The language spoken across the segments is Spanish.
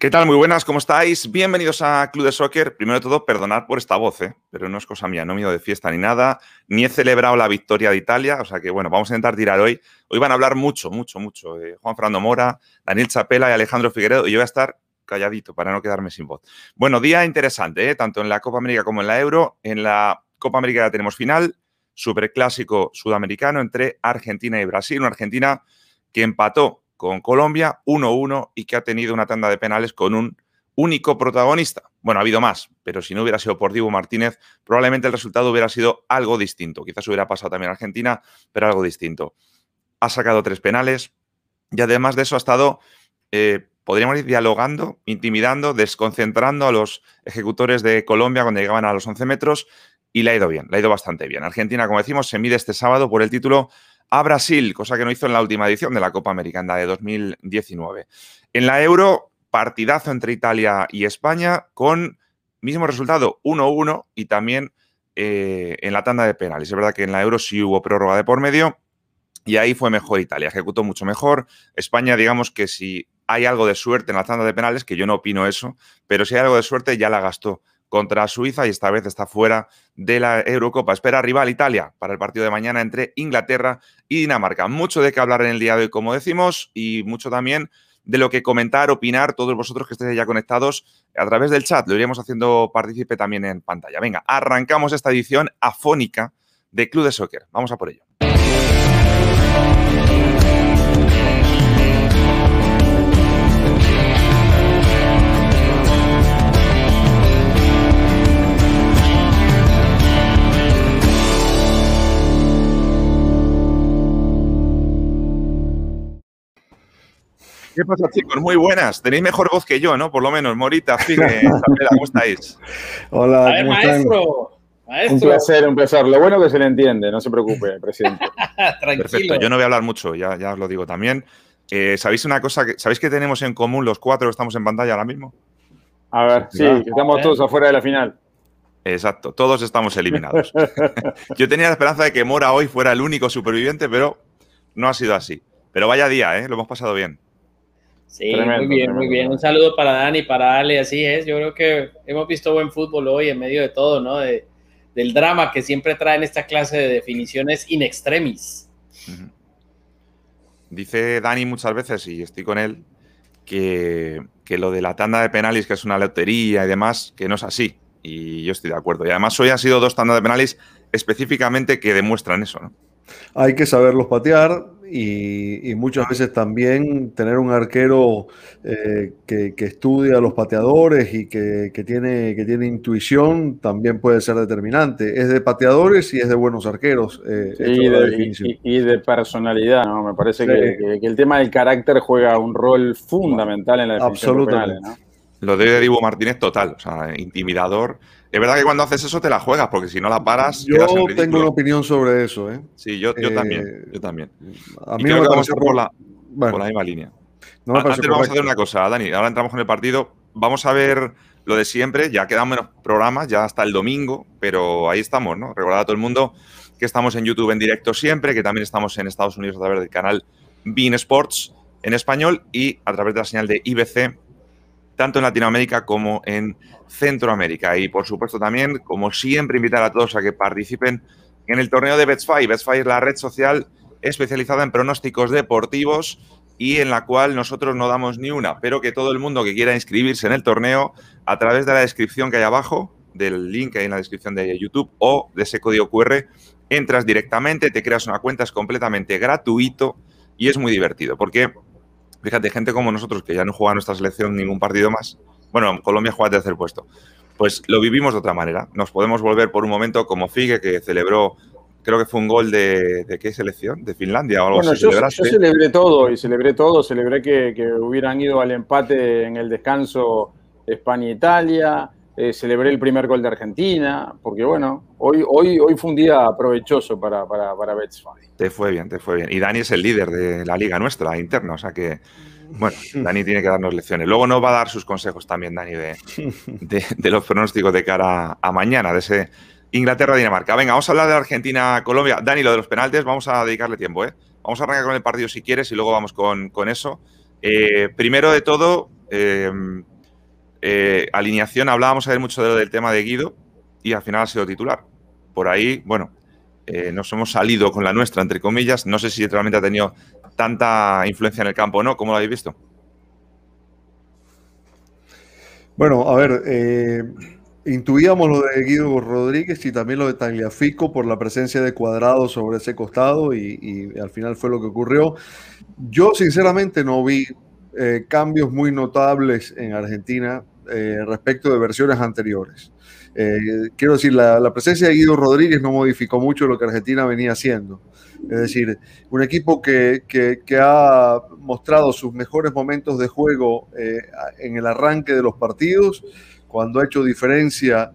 ¿Qué tal? Muy buenas, ¿cómo estáis? Bienvenidos a Club de Soccer. Primero de todo, perdonad por esta voz, ¿eh? pero no es cosa mía, no he ido de fiesta ni nada, ni he celebrado la victoria de Italia, o sea que bueno, vamos a intentar tirar hoy. Hoy van a hablar mucho, mucho, mucho. Juan Fernando Mora, Daniel Chapela y Alejandro Figueredo, y yo voy a estar calladito para no quedarme sin voz. Bueno, día interesante, ¿eh? tanto en la Copa América como en la Euro. En la Copa América ya tenemos final, superclásico sudamericano entre Argentina y Brasil, una Argentina que empató con Colombia 1-1 y que ha tenido una tanda de penales con un único protagonista. Bueno, ha habido más, pero si no hubiera sido por Diego Martínez, probablemente el resultado hubiera sido algo distinto. Quizás hubiera pasado también a Argentina, pero algo distinto. Ha sacado tres penales y además de eso ha estado, eh, podríamos ir dialogando, intimidando, desconcentrando a los ejecutores de Colombia cuando llegaban a los 11 metros y le ha ido bien, le ha ido bastante bien. Argentina, como decimos, se mide este sábado por el título a Brasil, cosa que no hizo en la última edición de la Copa Americana de 2019. En la Euro, partidazo entre Italia y España con mismo resultado, 1-1 y también eh, en la tanda de penales. Es verdad que en la Euro sí hubo prórroga de por medio y ahí fue mejor Italia, ejecutó mucho mejor. España, digamos que si hay algo de suerte en la tanda de penales, que yo no opino eso, pero si hay algo de suerte ya la gastó contra Suiza y esta vez está fuera de la Eurocopa. Espera rival Italia para el partido de mañana entre Inglaterra y Dinamarca. Mucho de qué hablar en el día de hoy, como decimos, y mucho también de lo que comentar, opinar, todos vosotros que estéis ya conectados a través del chat. Lo iríamos haciendo partícipe también en pantalla. Venga, arrancamos esta edición afónica de Club de Soccer. Vamos a por ello. ¿Qué pasa, chicos? Muy buenas. Tenéis mejor voz que yo, ¿no? Por lo menos, Morita, Figue, ¿cómo estáis? Hola, ¿cómo maestro. Maestro. Un placer, un placer. Lo bueno que se le entiende, no se preocupe, presidente. Tranquilo. Perfecto, yo no voy a hablar mucho, ya, ya os lo digo también. Eh, ¿Sabéis una cosa? Que, ¿Sabéis que tenemos en común los cuatro que estamos en pantalla ahora mismo? A ver, sí, estamos todos afuera de la final. Exacto, todos estamos eliminados. yo tenía la esperanza de que Mora hoy fuera el único superviviente, pero no ha sido así. Pero vaya día, ¿eh? Lo hemos pasado bien. Sí, muy bien, muy bien. Un saludo para Dani, para Ale, así es. Yo creo que hemos visto buen fútbol hoy en medio de todo, ¿no? del drama que siempre traen esta clase de definiciones in extremis. Dice Dani muchas veces, y estoy con él, que, que, lo de la tanda de penales, que es una lotería y demás, que no es así. Y yo estoy de acuerdo. Y además hoy ha sido dos tandas de penales específicamente que demuestran eso, ¿no? Hay que saberlos patear, y, muchas veces también tener un arquero eh, que, estudia a los pateadores y que, tiene, que tiene intuición también puede ser determinante. Es de pateadores y es de buenos arqueros. Eh, y, de, personalidad, ¿no? Me parece que, el tema del carácter juega un rol fundamental en la definición Absolutamente. ¿no? Lo de Dibu Martínez total, o sea, intimidador es verdad que cuando haces eso te la juegas, porque si no la paras. Yo tengo una opinión sobre eso, ¿eh? Sí, yo, yo también. Eh, yo también. A mí me vamos a por la, por la misma línea. No Antes vamos a hacer una cosa, Dani. Ahora entramos en el partido. Vamos a ver lo de siempre. Ya quedan menos programas, ya hasta el domingo, pero ahí estamos, ¿no? Recordad a todo el mundo que estamos en YouTube en directo siempre, que también estamos en Estados Unidos a través del canal Bean Sports en español y a través de la señal de IBC tanto en Latinoamérica como en Centroamérica. Y por supuesto también, como siempre, invitar a todos a que participen en el torneo de Betfair. Betfair es la red social especializada en pronósticos deportivos y en la cual nosotros no damos ni una, pero que todo el mundo que quiera inscribirse en el torneo, a través de la descripción que hay abajo, del link que hay en la descripción de YouTube o de ese código QR, entras directamente, te creas una cuenta, es completamente gratuito y es muy divertido, porque Fíjate, gente como nosotros que ya no juega nuestra selección ningún partido más. Bueno, Colombia juega tercer puesto. Pues lo vivimos de otra manera. Nos podemos volver por un momento como Figue, que celebró, creo que fue un gol de, ¿de qué selección? ¿De Finlandia o algo bueno, Yo, yo, celebré todo y celebré todo. Celebré que, hubieran ido al empate en el descanso España-Italia. Eh, celebré el primer gol de Argentina, porque bueno, hoy, hoy, hoy fue un día provechoso para, para, para Te fue bien, te fue bien. Y Dani es el líder de la liga nuestra, interna, o sea que, bueno, Dani tiene que darnos lecciones. Luego nos va a dar sus consejos también, Dani, de, de, los pronósticos de cara a mañana, de ese Inglaterra-Dinamarca. Venga, vamos a hablar de Argentina-Colombia. Dani, lo de los penaltes, vamos a dedicarle tiempo, ¿eh? Vamos a arrancar con el partido si quieres y luego vamos con, con eso. Eh, primero de todo, eh, eh, alineación, hablábamos ayer mucho de del tema de Guido y al final ha sido titular. Por ahí, bueno, nos hemos salido con la nuestra, entre comillas. No sé si realmente ha tenido tanta influencia en el campo o no. ¿Cómo lo habéis visto? Bueno, a ver, intuíamos lo de Guido Rodríguez y también lo de Tagliafico por la presencia de Cuadrado sobre ese costado y, al final fue lo que ocurrió. Yo sinceramente no vi eh, cambios muy notables en Argentina eh, respecto de versiones anteriores. Eh, quiero decir, la, presencia de Guido Rodríguez no modificó mucho lo que Argentina venía haciendo. Es decir, un equipo que, ha mostrado sus mejores momentos de juego en el arranque de los partidos, cuando ha hecho diferencia,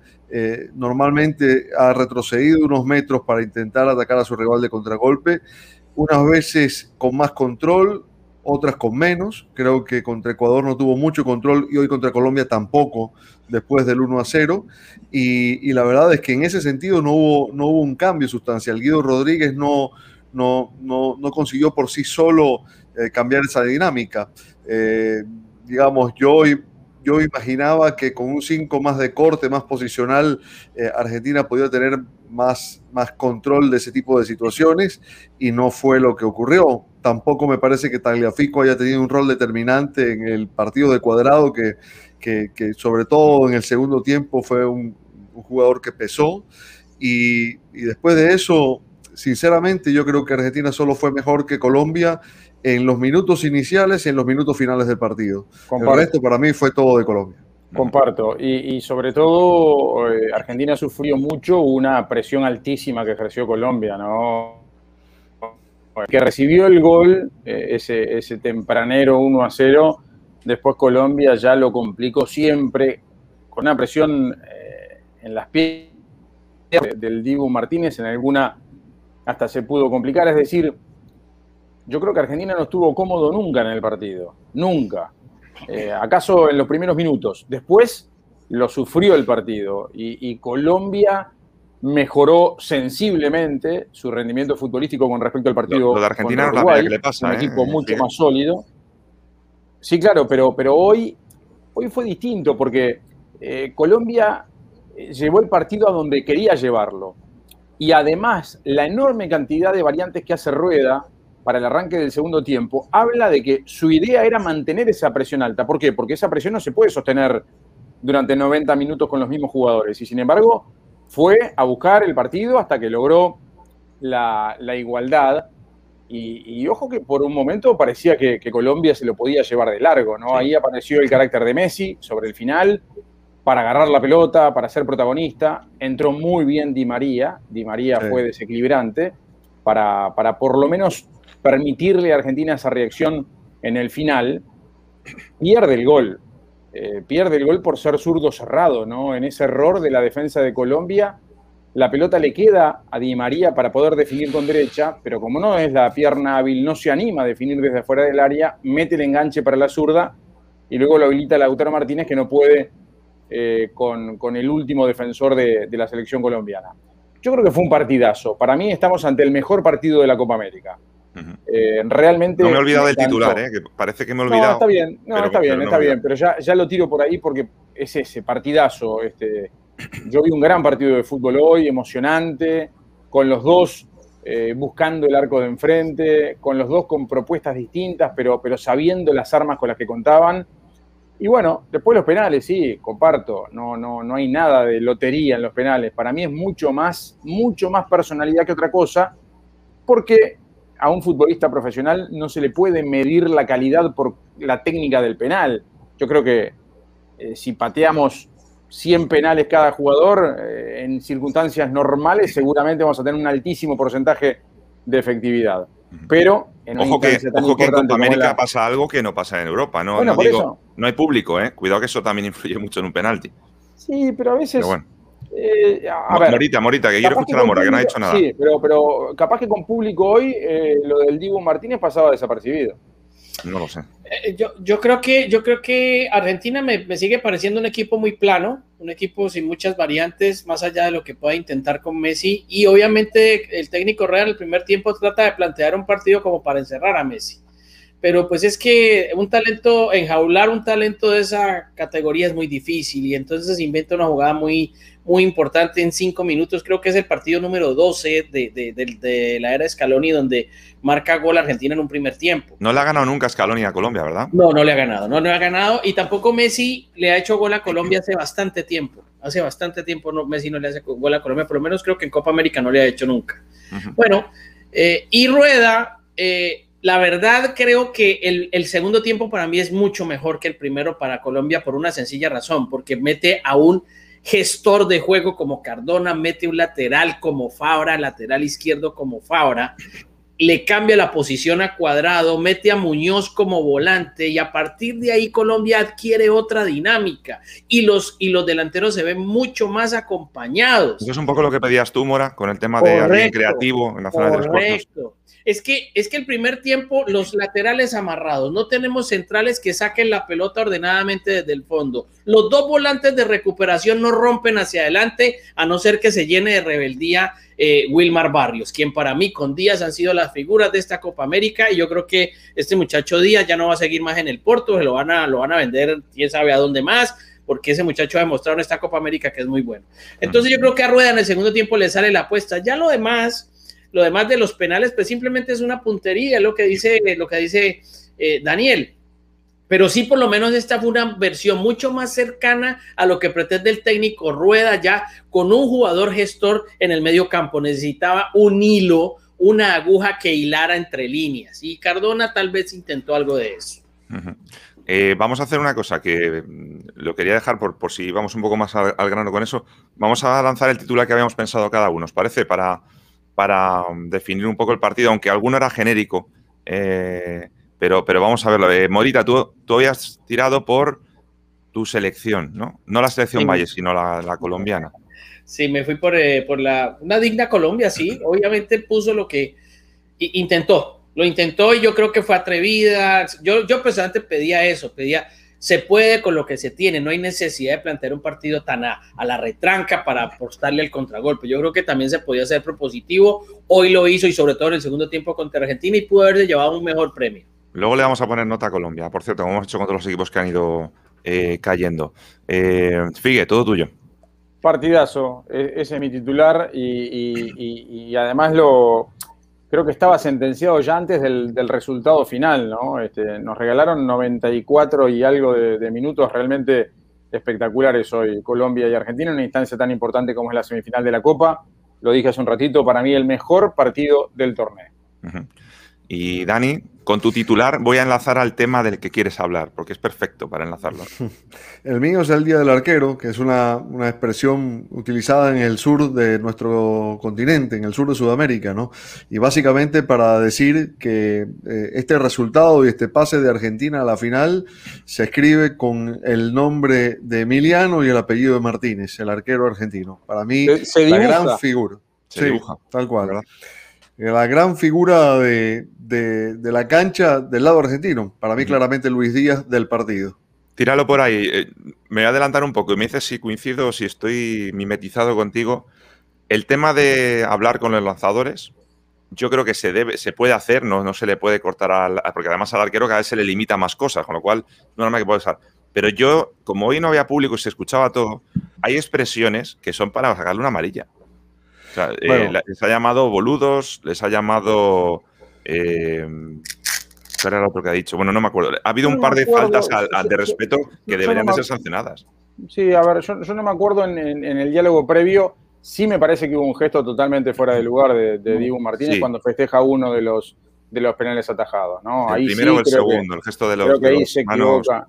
normalmente ha retrocedido unos metros para intentar atacar a su rival de contragolpe, unas veces con más control, otras con menos. Creo que contra Ecuador no tuvo mucho control y hoy contra Colombia tampoco, después del 1 a 0. Y, la verdad es que en ese sentido no hubo, no hubo un cambio sustancial. Guido Rodríguez no, no, no, consiguió por sí solo eh, cambiar esa dinámica. Eh, digamos, yo, yo imaginaba que con un 5 más de corte, más posicional, eh, Argentina podía tener más, más control de ese tipo de situaciones y no fue lo que ocurrió tampoco me parece que Tagliafico haya tenido un rol determinante en el partido de cuadrado, que, que, sobre todo en el segundo tiempo fue un, jugador que pesó. Y, y, después de eso, sinceramente, yo creo que Argentina solo fue mejor que Colombia en los minutos iniciales y en los minutos finales del partido. Comparto. El resto para mí fue todo de Colombia. Comparto. Y, y sobre todo, eh, Argentina sufrió mucho una presión altísima que ejerció Colombia, ¿no? que recibió el gol, eh, ese, ese tempranero 1 a 0, después Colombia ya lo complicó siempre con una presión eh, en las piernas del Dibu Martínez, en alguna hasta se pudo complicar, es decir, yo creo que Argentina no estuvo cómodo nunca en el partido, nunca. Eh, acaso en los primeros minutos. Después lo sufrió el partido y, y Colombia mejoró sensiblemente su rendimiento futbolístico con respecto al partido. Lo, de Argentina no la que le pasa. Un ¿eh? equipo mucho más sólido. Sí, claro, pero, pero hoy, hoy fue distinto porque eh, Colombia llevó el partido a donde quería llevarlo. Y además, la enorme cantidad de variantes que hace Rueda para el arranque del segundo tiempo habla de que su idea era mantener esa presión alta. ¿Por qué? Porque esa presión no se puede sostener durante 90 minutos con los mismos jugadores. Y sin embargo, fue a buscar el partido hasta que logró la, igualdad. Y, ojo que por un momento parecía que, Colombia se lo podía llevar de largo, ¿no? Ahí apareció el carácter de Messi sobre el final para agarrar la pelota, para ser protagonista. Entró muy bien Di María, Di María fue desequilibrante para, para por lo menos permitirle a Argentina esa reacción en el final. Pierde el gol, eh, pierde el gol por ser zurdo cerrado, ¿no? En ese error de la defensa de Colombia, la pelota le queda a Di María para poder definir con derecha, pero como no es la pierna hábil, no se anima a definir desde afuera del área, mete el enganche para la zurda y luego lo habilita Lautaro Martínez que no puede eh, con, el último defensor de, de la selección colombiana. Yo creo que fue un partidazo. Para mí estamos ante el mejor partido de la Copa América. Eh, realmente. No me he olvidado del titular, ¿eh? que parece que me he olvidado. No, está bien, no, está bien, está bien, pero ya, ya lo tiro por ahí porque es ese partidazo. Este, yo vi un gran partido de fútbol hoy, emocionante, con los dos eh, buscando el arco de enfrente, con los dos con propuestas distintas, pero, pero sabiendo las armas con las que contaban. Y bueno, después los penales, sí, comparto, no, no, no hay nada de lotería en los penales. Para mí es mucho más, mucho más personalidad que otra cosa, porque a un futbolista profesional no se le puede medir la calidad por la técnica del penal. Yo creo que eh, si pateamos 100 penales cada jugador, eh, en circunstancias normales seguramente vamos a tener un altísimo porcentaje de efectividad. Pero en ojo que, ojo que en América pasa algo que no pasa en Europa, ¿no? no, hay público, ¿eh? Cuidado que eso también influye mucho en un penalti. Sí, pero a veces. Eh, Morita, Morita, que quiero escuchar a Mora, que no ha hecho nada. Sí, pero, pero capaz que con público hoy eh, lo del Dibu Martínez pasaba desapercibido. No lo sé. Eh, yo, yo, creo que, yo creo que Argentina me, me, sigue pareciendo un equipo muy plano, un equipo sin muchas variantes, más allá de lo que pueda intentar con Messi. Y obviamente el técnico Real el primer tiempo trata de plantear un partido como para encerrar a Messi pero pues es que un talento, enjaular un talento de esa categoría es muy difícil y entonces inventa una jugada muy, muy importante en cinco minutos, creo que es el partido número 12 de, de, de, la era Scaloni donde marca gol Argentina en un primer tiempo. No le ha ganado nunca Scaloni a Colombia, ¿verdad? No, no le ha ganado, no le ha ganado y tampoco Messi le ha hecho gol a Colombia hace bastante tiempo, hace bastante tiempo no, Messi no le hace gol a Colombia, por lo menos creo que en Copa América no le ha hecho nunca. Bueno, eh, y Rueda... Eh, la verdad creo que el, segundo tiempo para mí es mucho mejor que el primero para Colombia por una sencilla razón, porque mete a un gestor de juego como Cardona, mete un lateral como Fabra, lateral izquierdo como Fabra, le cambia la posición a cuadrado, mete a Muñoz como volante y a partir de ahí Colombia adquiere otra dinámica y los, y los delanteros se ven mucho más acompañados. Eso es un poco lo que pedías tú, Mora, con el tema de alguien creativo en la zona de tres es que, es que el primer tiempo los laterales amarrados, no tenemos centrales que saquen la pelota ordenadamente desde el fondo. Los dos volantes de recuperación no rompen hacia adelante, a no ser que se llene de rebeldía eh, Wilmar Barrios, quien para mí con Díaz han sido las figuras de esta Copa América y yo creo que este muchacho Díaz ya no va a seguir más en el Porto, se lo van a, lo van a vender quién sabe a dónde más, porque ese muchacho ha demostrado en esta Copa América que es muy bueno. Entonces yo creo que a Rueda en el segundo tiempo le sale la apuesta. Ya lo demás lo demás de los penales, pues simplemente es una puntería, lo que dice, lo que dice eh, Daniel. Pero sí, por lo menos esta fue una versión mucho más cercana a lo que pretende el técnico Rueda ya con un jugador gestor en el medio campo. Necesitaba un hilo, una aguja que hilara entre líneas. Y Cardona tal vez intentó algo de eso. Eh, vamos a hacer una cosa que mm, lo quería dejar por, por si vamos un poco más al, al, grano con eso. Vamos a lanzar el titular que habíamos pensado cada uno, ¿os parece? Para, para um, definir un poco el partido, aunque alguno era genérico. Eh, pero, pero vamos a verlo. Eh, Morita, tú, tú habías tirado por tu selección, ¿no? No la selección Valle, sino la, colombiana. Sí, me fui por, eh, por la, una digna Colombia, sí. Obviamente puso lo que intentó. Lo intentó y yo creo que fue atrevida. Yo, yo personalmente pedía eso, pedía se puede con lo que se tiene, no hay necesidad de plantear un partido tan a, la retranca para apostarle el contragolpe. Yo creo que también se podía ser propositivo, hoy lo hizo y sobre todo en el segundo tiempo contra Argentina y pudo haberse llevado un mejor premio. Luego le vamos a poner nota a Colombia, por cierto, como hemos hecho con todos los equipos que han ido eh, cayendo. Eh, Figue, todo tuyo. Partidazo, e-, ese es mi titular y además lo, creo que estaba sentenciado ya antes del, resultado final, ¿no? Este, nos regalaron 94 y algo de, minutos realmente espectaculares hoy, Colombia y Argentina, en una instancia tan importante como es la semifinal de la Copa. Lo dije hace un ratito, para mí el mejor partido del torneo. Y Dani, con tu titular voy a enlazar al tema del que quieres hablar, porque es perfecto para enlazarlo. El mío es el Día del Arquero, que es una, expresión utilizada en el sur de nuestro continente, en el sur de Sudamérica, ¿no? Y básicamente para decir que eh, este resultado y este pase de Argentina a la final se escribe con el nombre de Emiliano y el apellido de Martínez, el arquero argentino. Para mí, la gran figura. Se dibuja. Tal cual. ¿verdad? La gran figura de, la cancha del lado argentino. Para mí, claramente, Luis Díaz del partido. Tíralo por ahí. Eh, me voy a adelantar un poco y me dices si coincido, si estoy mimetizado contigo. El tema de hablar con los lanzadores, yo creo que se debe, se puede hacer, no, no se le puede cortar al, porque además al arquero cada vez se le limita más cosas, con lo cual no es nada que puede usar. Pero yo, como hoy no había público y se escuchaba todo, hay expresiones que son para sacarle una amarilla. Eh, les ha llamado boludos, les ha llamado. Eh, ¿Cuál era lo otro que ha dicho? Bueno, no me acuerdo. Ha habido un par de faltas de respeto que deberían de ser sancionadas. Sí, a ver, yo, no me acuerdo en, el diálogo previo. Sí me parece que hubo un gesto totalmente fuera de lugar de, Diego Martínez cuando festeja uno de los, de los penales atajados. ¿no? El primero o el segundo, el gesto de los, creo que ahí se equivoca.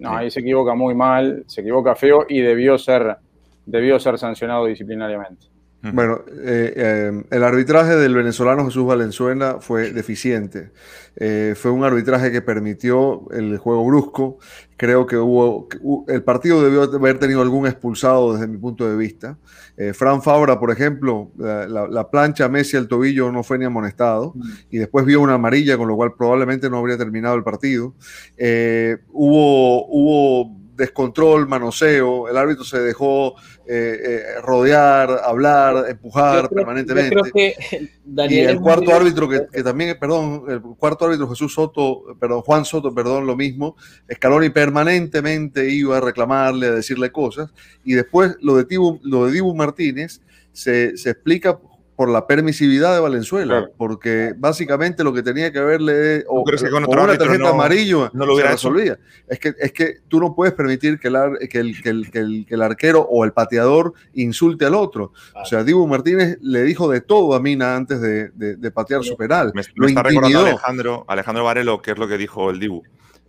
No, ahí se equivoca muy mal, se equivoca feo y debió ser, debió ser sancionado disciplinariamente. Bueno, eh, eh, el arbitraje del venezolano Jesús Valenzuela fue deficiente. Eh, fue un arbitraje que permitió el juego brusco. Creo que hubo. El partido debió haber tenido algún expulsado desde mi punto de vista. Fran Fabra, por ejemplo, la, plancha Messi al tobillo no fue ni amonestado. Y después vio una amarilla, con lo cual probablemente no habría terminado el partido. hubo. hubo descontrol, manoseo, el árbitro se dejó eh, eh, rodear, hablar, empujar permanentemente. y el cuarto árbitro que, también, perdón, el cuarto árbitro Jesús Soto, perdón, Juan Soto, perdón, lo mismo, Scaloni permanentemente iba a reclamarle, a decirle cosas, y después lo de, Dibu, lo de Dibu Martínez se, se explica por la permisividad de Valenzuela, porque básicamente lo que tenía que haberle o, una tarjeta amarillo no lo hubiera resolvía. Es que, es que tú no puedes permitir que, que, el, que, el, que, el, arquero o el pateador insulte al otro. O sea, Dibu Martínez le dijo de todo a Mina antes de, de, patear su penal. Me, me está recordando Alejandro, Alejandro Varelo, que es lo que dijo el Dibu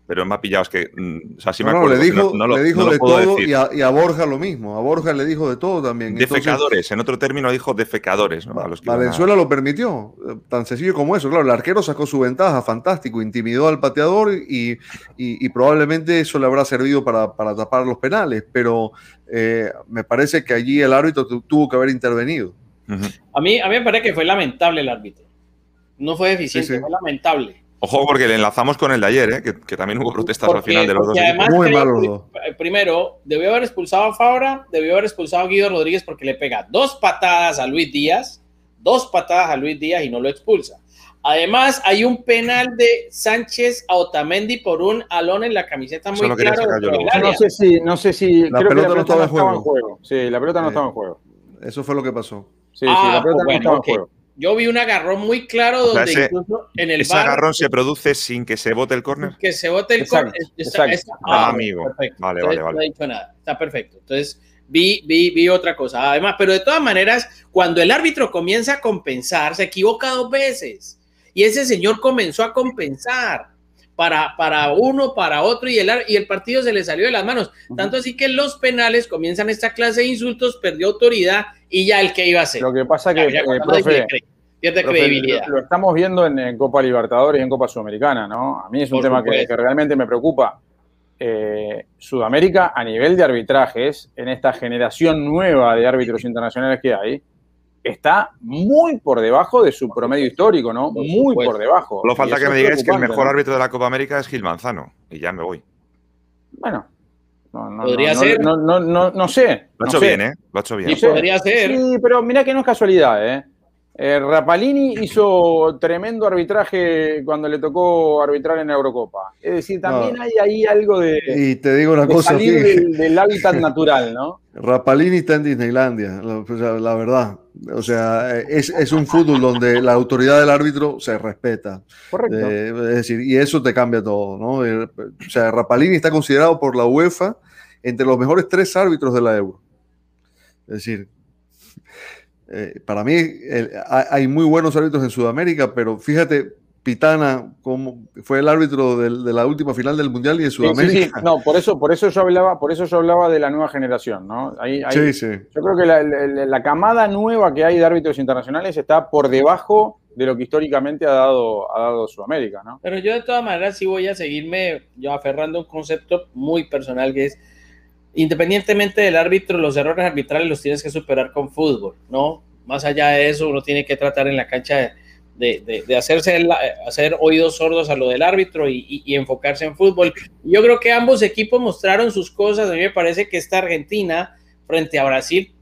pero me ha pillado. Es que, mm, o sea, sí me acuerdo. le dijo, le dijo de todo y a, Borja lo mismo. A Borja le dijo de todo también. Defecadores, en otro término dijo defecadores. Valenzuela lo permitió, eh, tan sencillo como eso. Claro, el arquero sacó su ventaja, fantástico, intimidó al pateador y, y, probablemente eso le habrá servido para, para tapar los penales, pero eh, me parece que allí el árbitro tuvo que haber intervenido. a, mí, a mí me parece que fue lamentable el árbitro. No fue eficiente, fue lamentable. Ojo, porque le enlazamos con el de ayer, ¿eh? que, también hubo protestas al final de los dos. Muy malo. Primero, debió haber expulsado a Fabra, debió haber expulsado a Guido Rodríguez porque le pega dos patadas a Luis Díaz, dos patadas a Luis Díaz y no lo expulsa. Además, hay un penal de Sánchez a Otamendi por un alón en la camiseta muy claro. No sé si, no sé si la pelota, no estaba, en, juego. Sí, la pelota no estaba en juego. Eso fue lo que pasó. Sí, sí, la ah, pelota no pues estaba en juego. Yo vi un agarrón muy claro donde incluso en el ese agarrón se produce sin que se vote el córner. Que se vote el córner. Ah, amigo. Vale, vale, vale. No he dicho nada. Está perfecto. Entonces vi, vi, vi otra cosa. Además, pero de todas maneras, cuando el árbitro comienza a compensar, se equivoca dos veces. Y ese señor comenzó a compensar para, para uno, para otro, y el, y el partido se le salió de las manos. Tanto así que los penales comienzan esta clase de insultos, perdió autoridad y ya el que iba a ser. Lo que pasa que, eh, profe, pierde credibilidad. Lo, estamos viendo en, Copa Libertadores y en Copa Sudamericana, ¿no? A mí es un tema que, realmente me preocupa. Eh, Sudamérica, a nivel de arbitrajes, en esta generación nueva de árbitros internacionales que hay, está muy por debajo de su promedio histórico, ¿no? Muy por debajo. Solo falta que me digáis que el mejor árbitro de la Copa América es Gil Manzano, y ya me voy. Bueno, podría ser. No, no, no, no, sé. Lo ha hecho bien, ¿eh? Lo ha hecho bien. podría ser. Sí, pero mira que no es casualidad, ¿eh? Eh Rapalini hizo tremendo arbitraje cuando le tocó arbitrar en la Eurocopa. Es decir, también hay ahí algo de. Y te digo una cosa. Salir del, hábitat natural, ¿no? Rapalini está en Disneylandia, la, verdad. O sea, es, es, un fútbol donde la autoridad del árbitro se respeta. Correcto. Eh, es decir, y eso te cambia todo, ¿no? Eh, o sea, Rapalini está considerado por la UEFA entre los mejores tres árbitros de la Euro. Es decir, eh, para mí hay muy buenos árbitros en Sudamérica, pero fíjate, Pitana como fue el árbitro de, la última final del Mundial y de Sudamérica. No, por eso, por eso yo hablaba, por eso yo hablaba de la nueva generación, ¿no? sí, sí. Yo creo que la, camada nueva que hay de árbitros internacionales está por debajo de lo que históricamente ha dado, ha dado Sudamérica, ¿no? Pero yo de todas maneras sí voy a seguirme yo aferrando a un concepto muy personal que es independientemente del árbitro, los errores arbitrales los tienes que superar con fútbol, ¿no? Más allá de eso, uno tiene que tratar en la cancha de, de, hacerse hacer oídos sordos a lo del árbitro y, enfocarse en fútbol. Yo creo que ambos equipos mostraron sus cosas. A mí me parece que esta Argentina frente a Brasil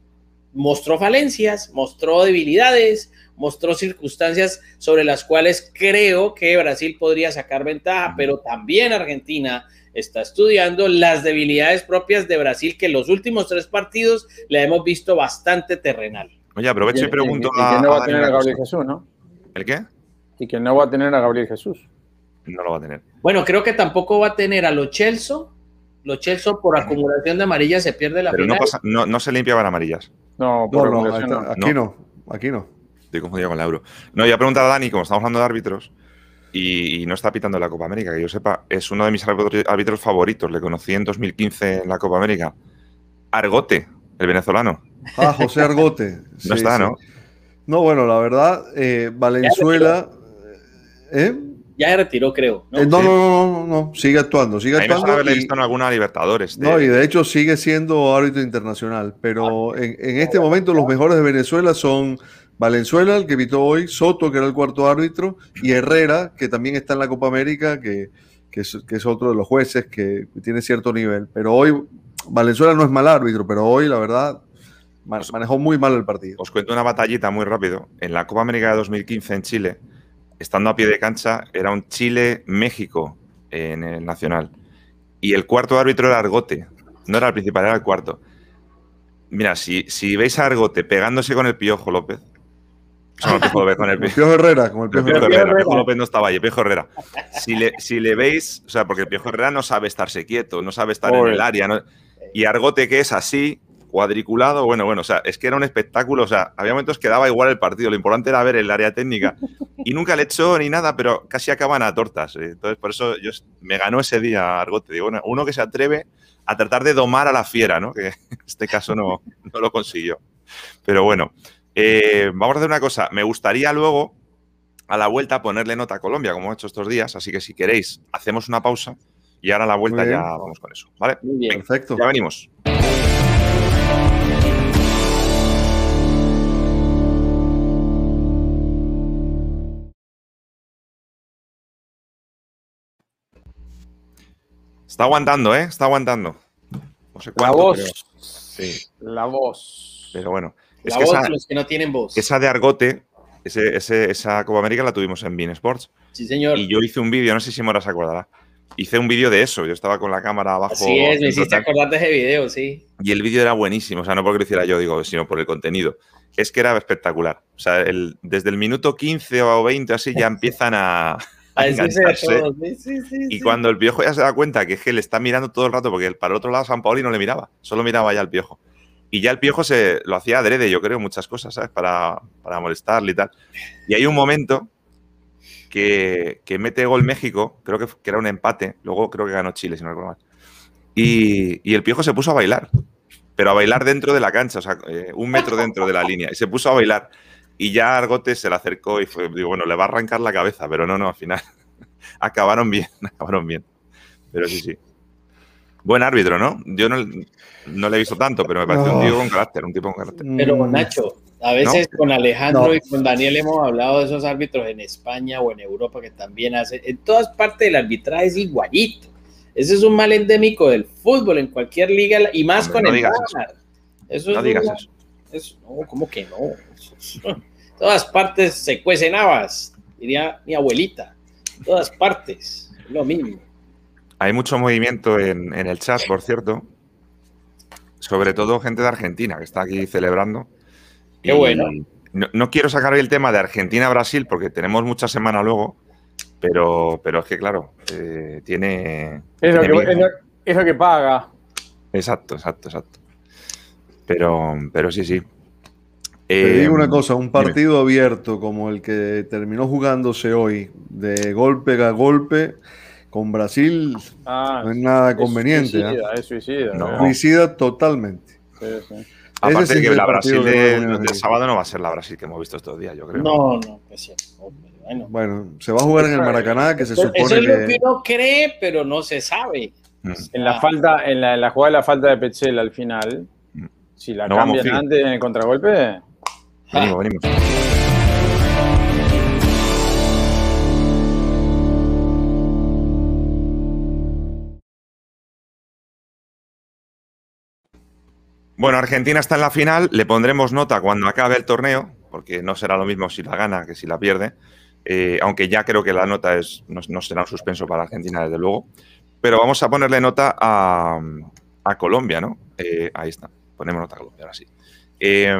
mostró falencias, mostró debilidades, mostró circunstancias sobre las cuales creo que Brasil podría sacar ventaja, pero también Argentina está estudiando las debilidades propias de Brasil, que en los últimos tres partidos le hemos visto bastante terrenal. Oye, aprovecho y, pregunto a, no va a tener a Gabriel Jesús, ¿no? ¿El qué? Y que no va a tener a Gabriel Jesús. No lo va a tener. Bueno, creo que tampoco va a tener a Lo Chelso. Lo Chelso por acumulación de amarillas se pierde la Pero final. No, no, se limpiaban amarillas. No, por no, aquí no. Aquí no. Estoy confundido con la euro. No, a preguntar a Dani, como estamos hablando de árbitros, y, no está pitando la Copa América, que yo sepa, es uno de mis árbitros favoritos. Le conocí en 2015 en la Copa América. Argote, el venezolano. Ah, José Argote. no está, ¿no? No, bueno, la verdad, eh, Valenzuela. ¿Eh? Ya se retiró, creo. ¿no? no, no, no, no, sigue actuando, sigue actuando. haberle visto en alguna Libertadores. No, y de hecho sigue siendo árbitro internacional. Pero ah. en, en, este momento los mejores de Venezuela son Valenzuela, el que evitó hoy, Soto, que era el cuarto árbitro, y Herrera, que también está en la Copa América, que, que, es, que es otro de los jueces que tiene cierto nivel. Pero hoy, Valenzuela no es mal árbitro, pero hoy, la verdad, manejó muy mal el partido. Os cuento una batallita muy rápido. En la Copa América de 2015 en Chile, estando a pie de cancha, era un Chile-México en el Nacional. Y el cuarto árbitro era Argote. No era el principal, era el cuarto. Mira, si, si veis a Argote pegándose con el Piojo López, con el, con el Piojo Herrera, como el Piojo, Herrera. Piojo López no estaba ahí, Piojo Herrera. Si le, si le veis, o sea, porque el Piojo Herrera no sabe estarse quieto, no sabe estar en el área. Y Argote, que es así, cuadriculado, bueno, bueno, o sea, es que era un espectáculo, o sea, había momentos que daba igual el partido, lo importante era ver el área técnica y nunca le echó ni nada, pero casi acaban a tortas. Eh. Entonces, por eso yo, me ganó ese día Argote. Digo, bueno, uno que se atreve a tratar de domar a la fiera, ¿no? Que en este caso no, no lo consiguió. Pero bueno, eh, vamos a hacer una cosa. Me gustaría luego, a la vuelta, ponerle nota a Colombia, como he hecho estos días. Así que si queréis, hacemos una pausa y ahora a la vuelta ya vamos con eso. ¿Vale? Muy bien. Perfecto. Ya venimos. Está aguantando, ¿eh? Está aguantando. No sé cuánto, la voz. Sí. La voz. Pero bueno. La voz de los que no tienen voz. Esa de Argote, esa Copa América la tuvimos en Bean Sports. Sí, señor. Y yo hice un vídeo, no sé si Mora se acordará. Hice un vídeo de eso. Yo estaba con la cámara abajo. Sí, es, me hiciste acordarte de ese vídeo, sí. Y el vídeo era buenísimo. O sea, no porque lo hiciera yo, digo, sino por el contenido. Es que era espectacular. O sea, desde el minuto 15 o 20 así ya empiezan a y cuando el piojo ya se da cuenta que es que le está mirando todo el rato, porque para el otro lado San Paoli no le miraba, solo miraba ya al piojo. Y ya el piojo se lo hacía adrede, yo creo, muchas cosas, ¿sabes? Para, para molestarle y tal. Y hay un momento que, que mete gol México, creo que, que, era un empate, luego creo que ganó Chile, si no recuerdo mal. Y, y, el piojo se puso a bailar, pero a bailar dentro de la cancha, o sea, eh, un metro dentro de la línea, y se puso a bailar. Y ya Argote se le acercó y fue, digo, bueno, le va a arrancar la cabeza, pero no, no, al final acabaron bien, acabaron bien. Pero sí, sí. Buen árbitro, ¿no? Yo no, no le he visto tanto, pero me parece un tío con carácter, un tipo con carácter. Pero con Nacho, a veces con Alejandro y con Daniel hemos hablado de esos árbitros en España o en Europa que también hacen. En todas partes del arbitraje es igualito. Ese es un mal endémico del fútbol en cualquier liga y más con el Eso. no digas eso. No, ¿cómo que no? todas partes se cuecen habas, diría mi abuelita. Todas partes, lo mismo. Hay mucho movimiento en, el chat, por cierto. Sobre todo gente de Argentina que está aquí celebrando. Qué bueno. No, quiero sacar hoy el tema de Argentina-Brasil porque tenemos mucha semana luego, pero, pero es que, claro, eh, tiene. Es lo, que, paga. Exacto, exacto, exacto. Pero, pero sí, sí. Te digo una cosa, un partido abierto como el que terminó jugándose hoy, de golpe a golpe, con Brasil, ah, no es nada conveniente. ¿eh? Es suicida, no. suicida totalmente. Sí, sí. Aparte de que la Brasil de, sábado no va a ser la Brasil que hemos visto estos días, yo creo. No, no, pues bueno. bueno. se va a jugar en el Maracaná, que se supone Eso es lo que uno cree, pero no se sabe. Mm. En la falta, en la, en la jugada de la falta de Petzela al final. Si la cambian antes en el contragolpe, Venimos, venimos. Bueno, Argentina está en la final, le pondremos nota cuando acabe el torneo, porque no será lo mismo si la gana que si la pierde, eh, aunque ya creo que la nota es, no, será un suspenso para Argentina, desde luego, pero vamos a ponerle nota a, Colombia, ¿no? Eh, ahí está, ponemos nota a Colombia, ahora sí. Eh,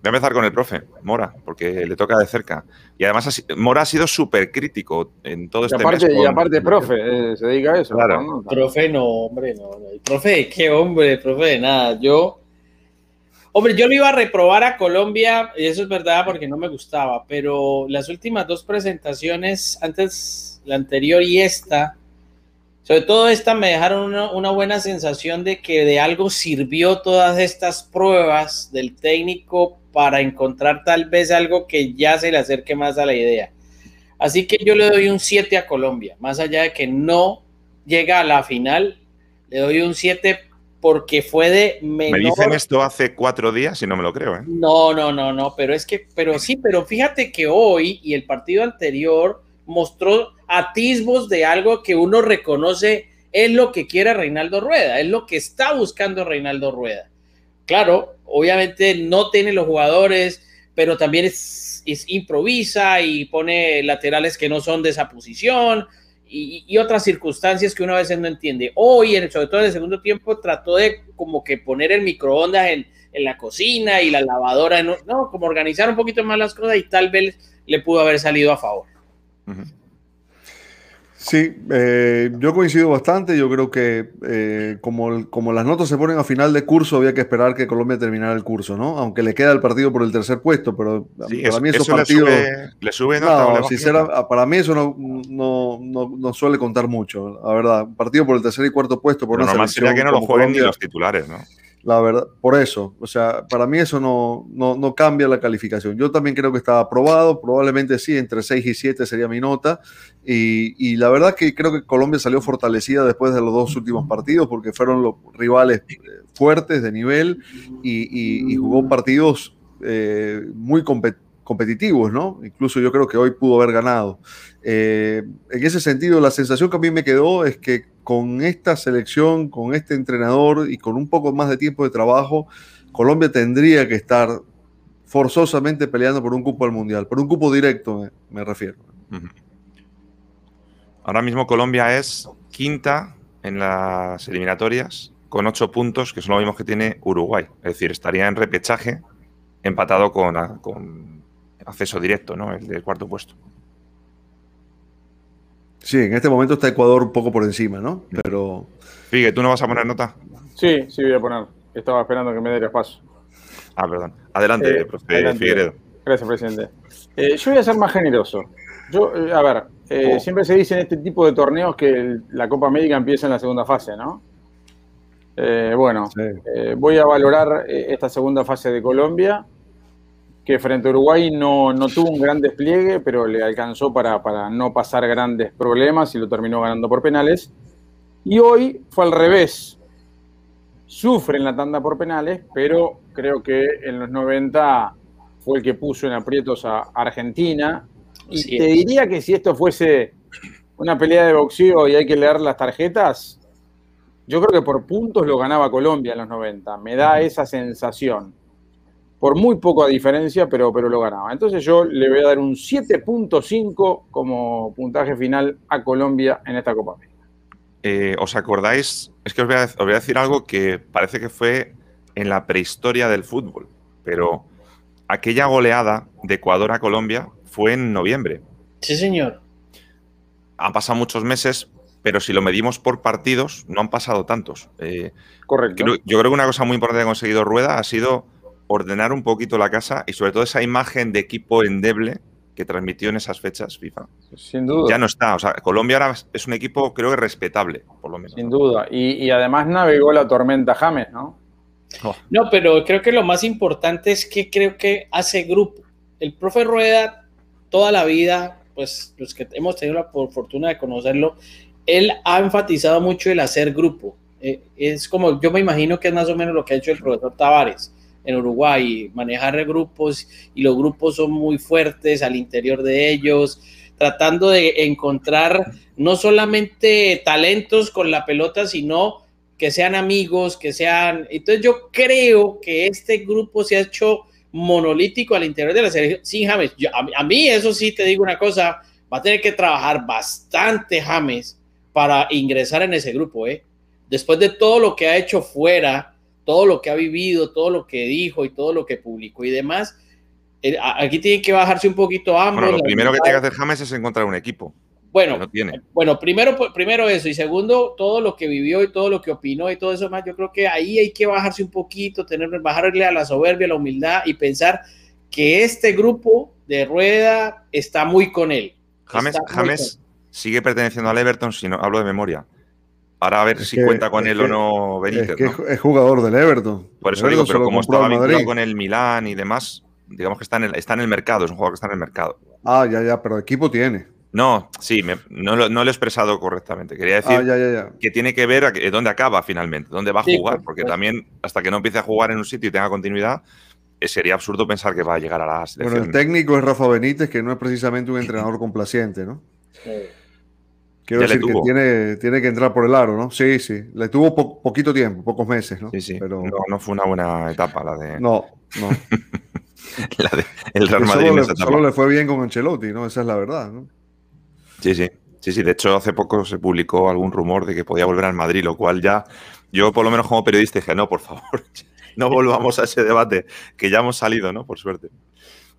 Voy a empezar con el profe, Mora, porque le toca de cerca. Y además Mora ha sido súper crítico en todo este aparte, Y aparte, profe, eh, se dedica a eso. Claro. Profe, no, hombre, no. Profe, qué hombre, profe, nada. Yo, hombre, yo lo iba a reprobar a Colombia, y eso es verdad porque no me gustaba, pero las últimas dos presentaciones, antes la anterior y esta, sobre todo esta me dejaron una, buena sensación de que de algo sirvió todas estas pruebas del técnico para encontrar tal vez algo que ya se le acerque más a la idea. Así que yo le doy un 7 a Colombia, más allá de que no llega a la final, le doy un 7 porque fue de menor. Me dicen esto hace cuatro días y no me lo creo, ¿eh? No, no, no, no, pero es que, pero sí, pero fíjate que hoy y el partido anterior mostró atisbos de algo que uno reconoce es lo que quiere Reinaldo Rueda, es lo que está buscando Reinaldo Rueda. Claro, obviamente no tiene los jugadores, pero también es, improvisa y pone laterales que no son de esa posición y, otras circunstancias que uno a veces no entiende. Hoy, sobre todo en el segundo tiempo, trató de como que poner el microondas en, la cocina y la lavadora, no, como organizar un poquito más las cosas y tal vez le pudo haber salido a favor. Sí, eh, yo coincido bastante. Yo creo que eh, como, como las notas se ponen a final de curso, había que esperar que Colombia terminara el curso, ¿no? Aunque le queda el partido por el tercer puesto, pero para mí esos partidos. Le sube, no, para mí eso no, no, no, suele contar mucho, la verdad. Partido por el tercer y cuarto puesto. Por pero normal sería que no lo jueguen ni los titulares, ¿no? La verdad, por eso, o sea, para mí eso no, no, cambia la calificación. Yo también creo que está aprobado, probablemente sí, entre 6 y 7 sería mi nota. Y, y, la verdad que creo que Colombia salió fortalecida después de los dos últimos partidos porque fueron los rivales eh, fuertes de nivel y, y, jugó partidos eh, muy competitivos, ¿no? Incluso yo creo que hoy pudo haber ganado. Eh, en ese sentido, la sensación que a mí me quedó es que con esta selección, con este entrenador y con un poco más de tiempo de trabajo, Colombia tendría que estar forzosamente peleando por un cupo al Mundial, por un cupo directo me, refiero. Ahora mismo Colombia es quinta en las eliminatorias con ocho puntos, que son los mismos que tiene Uruguay. Es decir, estaría en repechaje empatado con, con acceso directo, ¿no? El del cuarto puesto. Sí, en este momento está Ecuador un poco por encima, ¿no? Pero. Figue, ¿tú no vas a poner nota? Sí, sí, voy a poner. Estaba esperando que me dé el espacio. Ah, perdón. Adelante, eh, profe Figueredo. Gracias, presidente. Eh, yo voy a ser más generoso. Yo, eh, a ver, oh. siempre se dice en este tipo de torneos que la Copa América empieza en la segunda fase, ¿no? bueno, voy a valorar esta segunda fase de Colombia que frente a Uruguay no, tuvo un gran despliegue, pero le alcanzó para, no pasar grandes problemas y lo terminó ganando por penales. Y hoy fue al revés. Sufre en la tanda por penales, pero creo que en los 90 fue el que puso en aprietos a Argentina. Y te diría que si esto fuese una pelea de boxeo y hay que leer las tarjetas, yo creo que por puntos lo ganaba Colombia en los 90. Me da esa sensación por muy poco a diferencia, pero, pero lo ganaba. Entonces yo le voy a dar un 7.5 como puntaje final a Colombia en esta Copa América. Eh, ¿Os acordáis? Es que os voy, a, decir algo que parece que fue en la prehistoria del fútbol, pero aquella goleada de Ecuador a Colombia fue en noviembre. Sí, señor. Han pasado muchos meses, pero si lo medimos por partidos, no han pasado tantos. Eh, Correcto. yo creo que una cosa muy importante que ha conseguido Rueda ha sido ordenar un poquito la casa y sobre todo esa imagen de equipo endeble que transmitió en esas fechas FIFA. Sin duda. Ya no está. O sea, Colombia ahora es un equipo, creo que respetable, por lo menos. Sin duda. Y, además navegó la tormenta James, ¿no? Oh. No, pero creo que lo más importante es que creo que hace grupo. El profe Rueda, toda la vida, pues los que hemos tenido la fortuna de conocerlo, él ha enfatizado mucho el hacer grupo. Eh, es como, yo me imagino que es más o menos lo que ha hecho el profesor Tavares en Uruguay, manejar grupos y los grupos son muy fuertes al interior de ellos, tratando de encontrar no solamente talentos con la pelota, sino que sean amigos, que sean... Entonces yo creo que este grupo se ha hecho monolítico al interior de la selección. Sí, James, a, mí eso sí te digo una cosa, va a tener que trabajar bastante James para ingresar en ese grupo, ¿eh? Después de todo lo que ha hecho fuera, todo lo que ha vivido, todo lo que dijo y todo lo que publicó y demás. Eh, aquí tiene que bajarse un poquito ambos. Bueno, lo primero que tiene que hacer James es encontrar un equipo. Bueno, tiene. bueno primero, primero eso y segundo, todo lo que vivió y todo lo que opinó y todo eso más, yo creo que ahí hay que bajarse un poquito, tener, bajarle a la soberbia, a la humildad y pensar que este grupo de rueda está muy con él. James, James sigue perteneciendo al Everton, si no hablo de memoria Ahora a ver si cuenta con él o no Benítez. Es que es jugador del Everton. Por eso digo, pero como estaba vinculado con el Milán y demás, digamos que está en, el, está en el mercado, es un jugador que está en el mercado. Ah, ya, ya, pero equipo tiene. No, sí, no, lo, he expresado correctamente. Quería decir ah, que tiene que ver a dónde acaba finalmente, dónde va a jugar, porque también hasta que no empiece a jugar en un sitio y tenga continuidad, eh, sería absurdo pensar que va a llegar a la selección. Bueno, el técnico es Rafa Benítez, que no es precisamente un entrenador complaciente, ¿no? Sí. Quiero decir que tiene, tiene que entrar por el aro, ¿no? Sí, sí. Le tuvo poquito tiempo, pocos meses, ¿no? Sí, sí. Pero... No, fue una buena etapa la de. No, no. la de el Real Madrid. Solo, le, solo le fue bien con Ancelotti, ¿no? Esa es la verdad, ¿no? Sí, sí. Sí, sí. De hecho, hace poco se publicó algún rumor de que podía volver al Madrid, lo cual ya. Yo, por lo menos como periodista, dije, no, por favor, no volvamos a ese debate, que ya hemos salido, ¿no? Por suerte.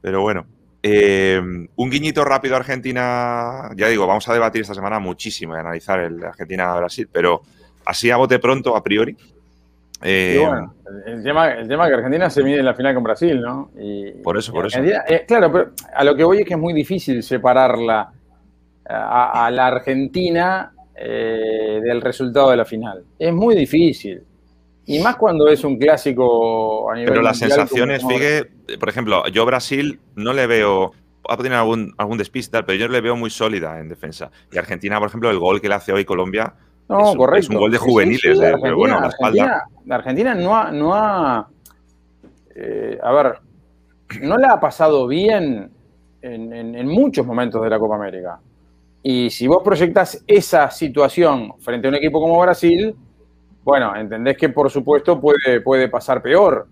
Pero bueno, eh, un guiñito rápido a Argentina. Ya digo, vamos a debatir esta semana muchísimo y analizar el Argentina-Brasil, pero así a bote pronto, a priori. Eh, bueno, el tema, el tema que Argentina se mide en la final con Brasil, ¿no? por eso, por eso. Eh, claro, pero a lo que voy es que es muy difícil separarla a, la Argentina del resultado de la final. Es muy difícil. Y más cuando es un clásico a nivel Pero las sensaciones, fíjate, por ejemplo, yo Brasil no le veo. Va a tener algún, algún despiste, pero yo le veo muy sólida en defensa. Y Argentina, por ejemplo, el gol que le hace hoy Colombia no, es, correcto. es un gol de juveniles, eh, pero bueno, la espalda. La Argentina no ha. No ha eh, a ver, no le ha pasado bien en, en, muchos momentos de la Copa América. Y si vos proyectás esa situación frente a un equipo como Brasil, bueno, entendés que por supuesto puede, puede pasar peor,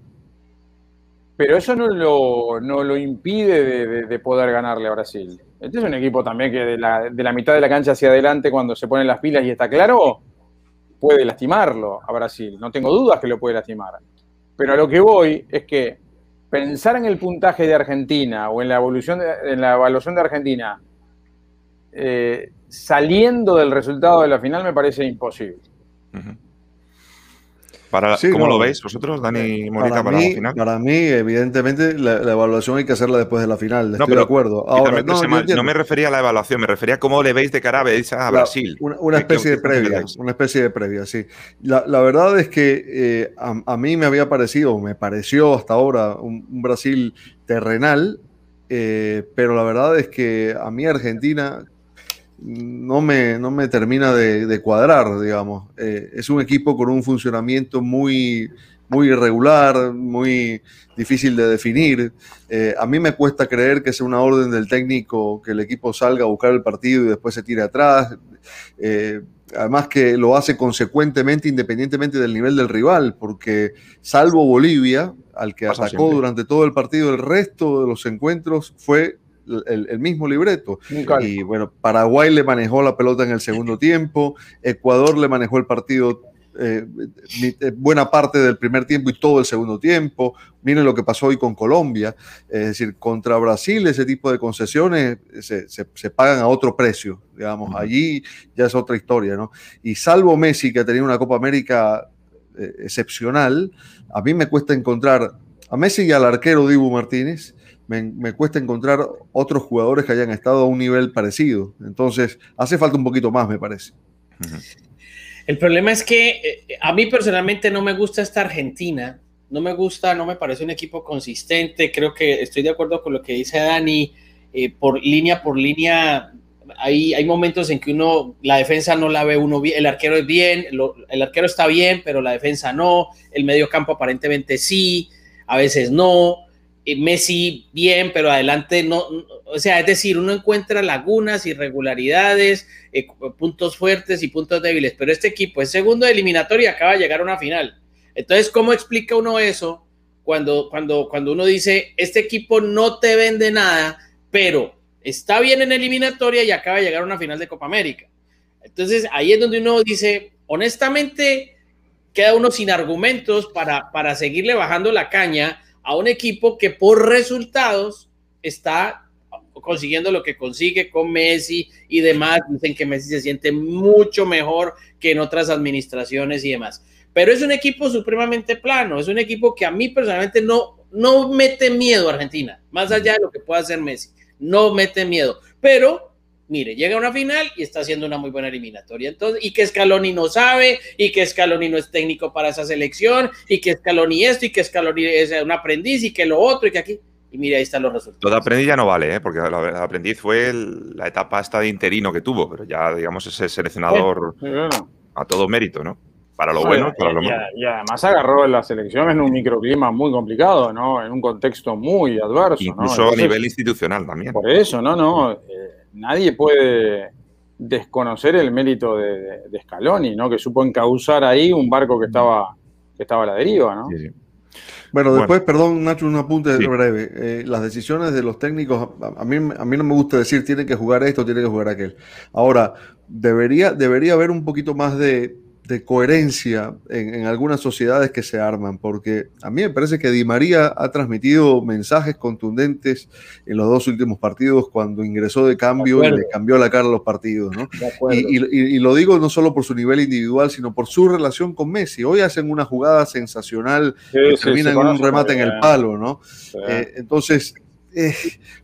pero eso no lo, no lo impide de, poder ganarle a Brasil. Este es un equipo también que de la, de la mitad de la cancha hacia adelante, cuando se ponen las pilas y está claro, puede lastimarlo a Brasil. No tengo dudas que lo puede lastimar. Pero a lo que voy es que pensar en el puntaje de Argentina o en la evolución en la evaluación de Argentina eh, saliendo del resultado de la final me parece imposible. ¿Cómo lo veis vosotros, Dani Morita, para, mí, la final? Para mí, evidentemente, la, evaluación hay que hacerla después de la final. Estoy de acuerdo. Ahora, no, me refería a la evaluación, me refería a cómo le veis de cara a, Brasil. Una, especie de previa, una especie de previa, sí. La, verdad es que eh, a, mí me había parecido, me pareció hasta ahora un, Brasil terrenal, eh, pero la verdad es que a mí Argentina no me, no me termina de, cuadrar, digamos. Eh, es un equipo con un funcionamiento muy, muy irregular, muy difícil de definir. Eh, a mí me cuesta creer que sea una orden del técnico que el equipo salga a buscar el partido y después se tire atrás. Eh, además que lo hace consecuentemente independientemente del nivel del rival, porque salvo Bolivia, al que atacó durante todo el partido, el resto de los encuentros fue el, mismo libreto. Y bueno, Paraguay le manejó la pelota en el segundo tiempo, Ecuador le manejó el partido eh, eh, buena parte del primer tiempo y todo el segundo tiempo. Miren lo que pasó hoy con Colombia. Es decir, contra Brasil ese tipo de concesiones se, pagan a otro precio, digamos. Allí ya es otra historia, ¿no? Y salvo Messi, que ha tenido una Copa América eh, excepcional, a mí me cuesta encontrar a Messi y al arquero Dibu Martínez me, cuesta encontrar otros jugadores que hayan estado a un nivel parecido. Entonces, hace falta un poquito más, me parece. El problema es que eh, a mí personalmente no me gusta esta Argentina. No me gusta, no me parece un equipo consistente. Creo que estoy de acuerdo con lo que dice Dani. Eh, por línea por línea, hay, hay momentos en que uno, la defensa no la ve uno bien, el arquero es bien, el arquero está bien, pero la defensa no, el medio campo aparentemente sí, a veces no. Eh, Messi bien, pero adelante no, o sea, es decir, uno encuentra lagunas, irregularidades, eh, puntos fuertes y puntos débiles, pero este equipo es segundo de eliminatoria y acaba de llegar a una final. Entonces, ¿cómo explica uno eso cuando, cuando, cuando uno dice, este equipo no te vende nada, pero está bien en eliminatoria y acaba de llegar a una final de Copa América? Entonces, ahí es donde uno dice, honestamente, queda uno sin argumentos para, para seguirle bajando la caña a un equipo que por resultados está consiguiendo lo que consigue con Messi y demás. Dicen que Messi se siente mucho mejor que en otras administraciones y demás. Pero es un equipo supremamente plano, es un equipo que a mí personalmente no, no mete miedo a Argentina, más allá de lo que pueda hacer Messi, no mete miedo. Pero mire, llega a una final y está haciendo una muy buena eliminatoria. Entonces, y que Scaloni no sabe, y que Scaloni no es técnico para esa selección, y que Scaloni esto, y que Scaloni es un aprendiz, y que lo otro, y que aquí. Y mire, ahí están los resultados. Lo de aprendiz ya no vale, ¿eh? porque el aprendiz fue la etapa esta de interino que tuvo, pero ya, digamos, ese seleccionador a todo mérito, ¿no? Para lo bueno, para lo malo. Y además agarró la selección en un microclima muy complicado, ¿no? En un contexto muy adverso. Incluso a nivel institucional también. Por eso, no, no. Eh, nadie puede desconocer el mérito de, de, Scaloni, ¿no? Que supo encauzar ahí un barco que estaba, que estaba a la deriva, ¿no? Sí, sí. Bueno, después, perdón, Nacho, un apunte breve. Eh, las decisiones de los técnicos, a mí, a mí no me gusta decir tiene que jugar esto, tiene que jugar aquel. Ahora, debería, debería haber un poquito más de, de coherencia en, algunas sociedades que se arman, porque a mí me parece que Di María ha transmitido mensajes contundentes en los dos últimos partidos cuando ingresó de cambio y le cambió la cara a los partidos. ¿no? Y, lo digo no solo por su nivel individual, sino por su relación con Messi. Hoy hacen una jugada sensacional que termina en un remate en el palo. ¿no? Eh, entonces, eh,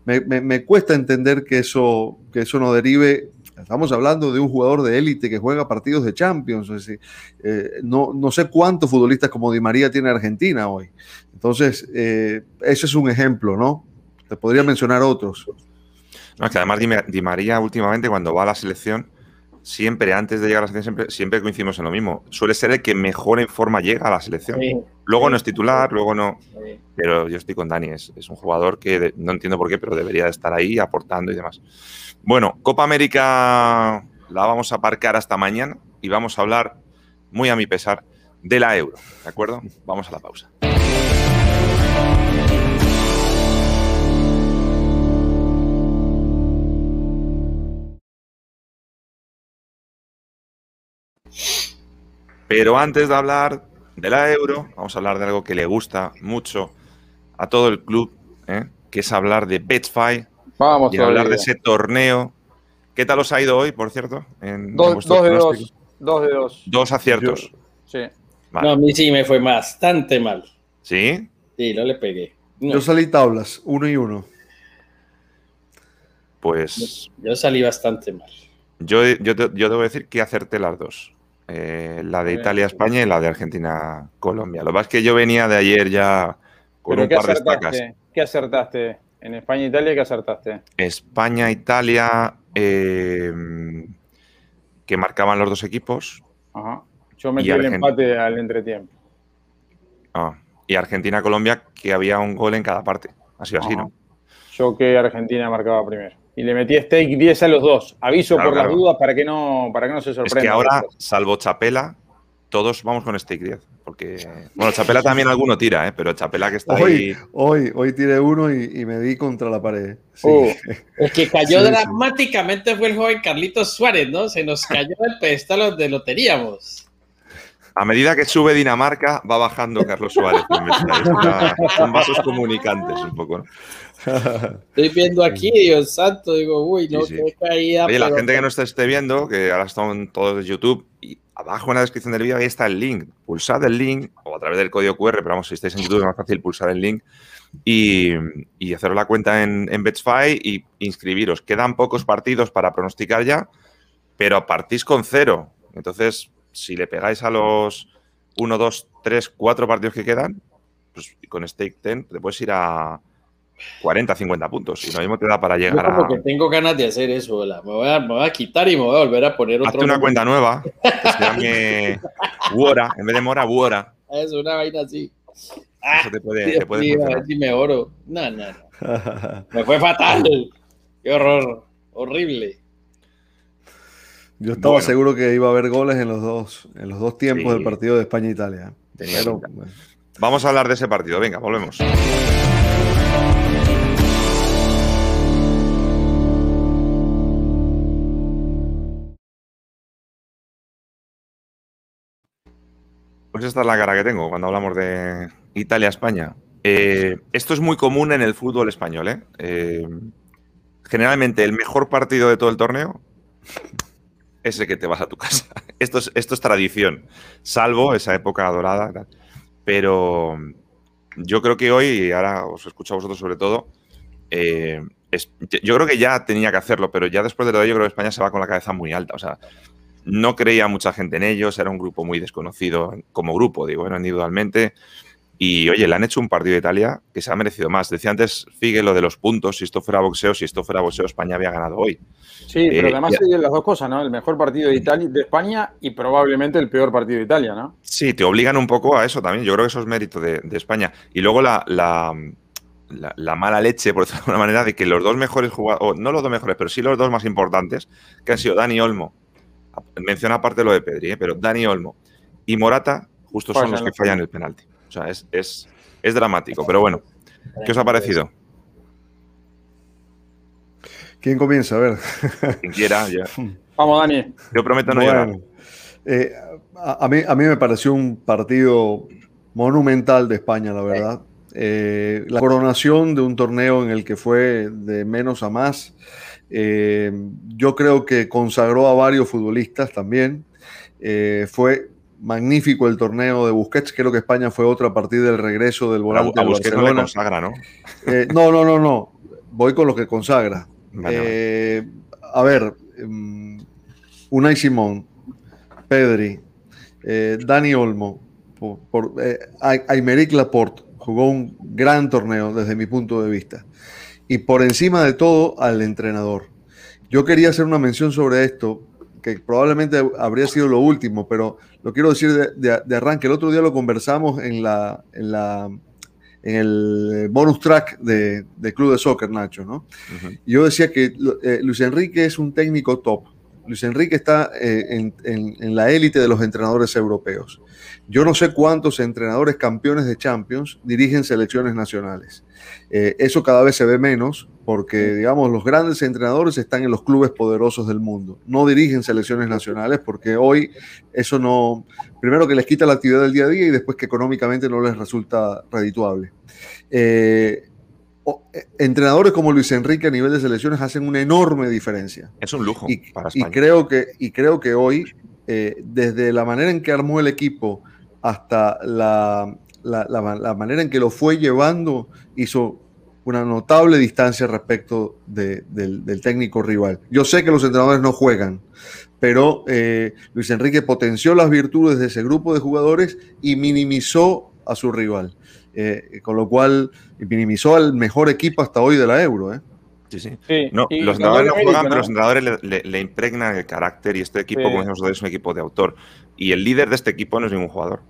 me, me, cuesta entender que eso, que eso no derive Estamos hablando de un jugador de élite que juega partidos de Champions. Eh, no, no, sé cuántos futbolistas como Di María tiene Argentina hoy. Entonces, eh, ese es un ejemplo, ¿no? Te podría mencionar otros. No, es que además Di, María últimamente cuando va a la selección, siempre antes de llegar a la selección, siempre, siempre coincidimos en lo mismo. Suele ser el que mejor en forma llega a la selección. Luego no es titular, luego no. Pero yo estoy con Dani, es, un jugador que no entiendo por qué, pero debería estar ahí aportando y demás. Bueno, Copa América la vamos a aparcar hasta mañana y vamos a hablar, muy a mi pesar, de la euro. ¿De acuerdo? Vamos a la pausa. Pero antes de hablar de la euro, vamos a hablar de algo que le gusta mucho a todo el club, ¿eh? que es hablar de Betfy, Vamos y hablar de ese torneo. ¿Qué tal os ha ido hoy, por cierto? En, dos, de dos, dos de dos. Dos aciertos. sí. No, a mí sí me fue bastante mal. ¿Sí? Sí, no le pegué. Yo salí tablas, uno y uno. Pues. Yo, salí bastante mal. Yo, yo, yo debo decir que acerté las dos. Eh, la de Italia-España y la de Argentina-Colombia. Lo que pasa es que yo venía de ayer ya con un par de estacas. ¿Qué acertaste? En España-Italia, ¿qué acertaste? España-Italia, eh, que marcaban los dos equipos. Ajá. Yo metí el empate al entretiempo. Ah, y Argentina-Colombia, que había un gol en cada parte. Ha sido así, ¿no? Yo que Argentina marcaba primero. Y le metí stake 10 a los dos. Aviso por las dudas para que, no, para que no se sorprenda. Es que ahora, salvo Chapela, todos vamos con Stake 10. Porque, bueno, Chapela también alguno tira, ¿eh? pero Chapela que está ahí. Hoy, hoy tiré uno y, me di contra la pared. Uh, el que cayó dramáticamente fue el joven Carlitos Suárez, ¿no? Se nos cayó el pedestal de lo teníamos. A medida que sube Dinamarca, va bajando Carlos Suárez. son vasos comunicantes un poco, ¿no? Estoy viendo aquí, Dios santo, digo, uy, no, qué caída. Oye, la gente que no esté viendo, que ahora están todos de YouTube, y abajo en la descripción del vídeo ahí está el link. Pulsad el link o a través del código QR, pero vamos, si estáis en YouTube es más fácil pulsar el link y, y haceros la cuenta en, en Betsfy y inscribiros. Quedan pocos partidos para pronosticar ya, pero partís con cero. Entonces, si le pegáis a los 1, 2, 3, 4 partidos que quedan, pues con Stake 10 te puedes ir a 40, 50 puntos. Y lo mismo te da para llegar Yo como que tengo ganas de hacer eso. Me voy, a, quitar y me voy a volver a poner otro. Hazte una cuenta nueva. Que se llame Wora. En vez de Mora, Wora. Es una vaina así. Eso te puede, te puede a ver si me oro. No, no, no. Me fue fatal. Qué horror. Horrible. Yo estaba seguro que iba a haber goles en los dos, en los dos tiempos del partido de España-Italia. Vamos a hablar de ese partido. Venga, volvemos. Pues esta es la cara que tengo cuando hablamos de Italia-España. Eh, esto es muy común en el fútbol español. ¿eh? ¿eh? generalmente el mejor partido de todo el torneo es el que te vas a tu casa. Esto es, esto es tradición, salvo esa época dorada. Pero yo creo que hoy, y ahora os escucho a vosotros sobre todo, eh, yo creo que ya tenía que hacerlo, pero ya después de lo de ello creo que España se va con la cabeza muy alta. O sea, no creía mucha gente en ellos, era un grupo muy desconocido como grupo, digo, bueno, individualmente. Y oye, le han hecho un partido de Italia que se ha merecido más. Decía antes Figue lo de los puntos, si esto fuera boxeo, si esto fuera boxeo, España había ganado hoy. Sí, pero eh, además hay las dos cosas, ¿no? El mejor partido de, Italia, de España y probablemente el peor partido de Italia, ¿no? Sí, te obligan un poco a eso también. Yo creo que eso es mérito de, España. Y luego la, la, mala leche, por decirlo de alguna manera, de que los dos mejores jugadores, no los dos mejores, pero sí los dos más importantes, que han sido Dani Olmo, menciona aparte lo de Pedri, ¿eh? pero Dani Olmo y Morata, justo son los que fallan el penalti. O sea, es, es, es dramático. Pero bueno, ¿qué os ha parecido? ¿Quién comienza? A ver. Quien quiera, Vamos, Dani. Yo prometo no llorar. Eh, a, mí, a mí me pareció un partido monumental de España, la verdad. Eh, la coronación de un torneo en el que fue de menos a más. Eh, yo creo que consagró a varios futbolistas también. fue magnífico el torneo de Busquets. Creo que España fue otra a partir del regreso del volante a, Busquets no consagra, ¿no? no, no, no, no. Voy con lo que consagra. a ver, um, Unai Simón, Pedri, Dani Olmo, por, por Aymeric Laporte, jugó un gran torneo desde mi punto de vista. Y por encima de todo, al entrenador. Yo quería hacer una mención sobre esto, que probablemente habría sido lo último, pero lo quiero decir de, arranque. El otro día lo conversamos en, la, en, la, en el bonus track de, Club de Soccer, Nacho, ¿no? Yo decía que eh, Luis Enrique es un técnico top. Luis Enrique está eh, en, en, la élite de los entrenadores europeos. Yo no sé cuántos entrenadores campeones de Champions dirigen selecciones nacionales. Eh, eso cada vez se ve menos porque, digamos, los grandes entrenadores están en los clubes poderosos del mundo. No dirigen selecciones nacionales porque hoy eso no, primero que les quita la actividad del día a día y después que económicamente no les resulta redituable. Eh, eh, entrenadores como Luis Enrique a nivel de selecciones hacen una enorme diferencia. Es un lujo y, para España. Y creo que, y creo que hoy, desde la manera en que armó el equipo, hasta la, la, manera en que lo fue llevando, hizo una notable distancia respecto del, técnico rival. Yo sé que los entrenadores no juegan, pero eh, Luis Enrique potenció las virtudes de ese grupo de jugadores y minimizó a su rival. Eh, con lo cual minimizó al mejor equipo hasta hoy de la Euro. ¿eh? Sí, sí. no, los entrenadores no juegan, pero los entrenadores le, impregnan el carácter y este equipo, como decimos es un equipo de autor. Y el líder de este equipo no es ningún jugador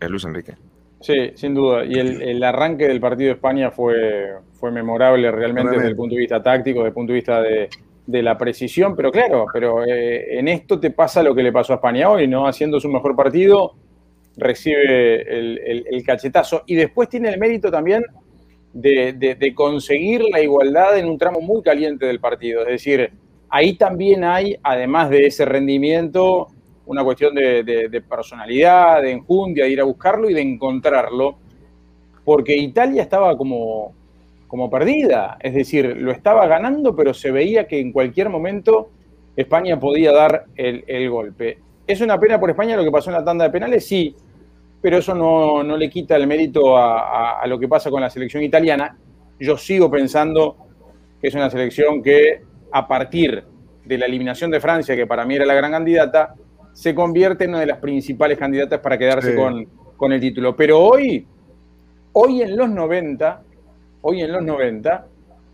es Luis Enrique. Sí, sin duda. Y el, arranque del partido de España fue, fue memorable realmente desde el punto de vista táctico, desde el punto de vista de, la precisión, pero claro, pero eh, en esto te pasa lo que le pasó a España hoy, ¿no? Haciendo su mejor partido, recibe el, cachetazo y después tiene el mérito también de, de, conseguir la igualdad en un tramo muy caliente del partido. Es decir, ahí también hay, además de ese rendimiento, una cuestión de, personalidad, de enjundia, de ir a buscarlo y de encontrarlo, porque Italia estaba como, como perdida, es decir, lo estaba ganando, pero se veía que en cualquier momento España podía dar el, golpe. ¿Es una pena por España lo que pasó en la tanda de penales? Sí, pero eso no, le quita el mérito a, lo que pasa con la selección italiana. Yo sigo pensando que es una selección que a partir de la eliminación de Francia, que para mí era la gran candidata, se convierte en una de las principales candidatas para quedarse con, el título. Pero hoy, hoy en los 90, hoy en los 90,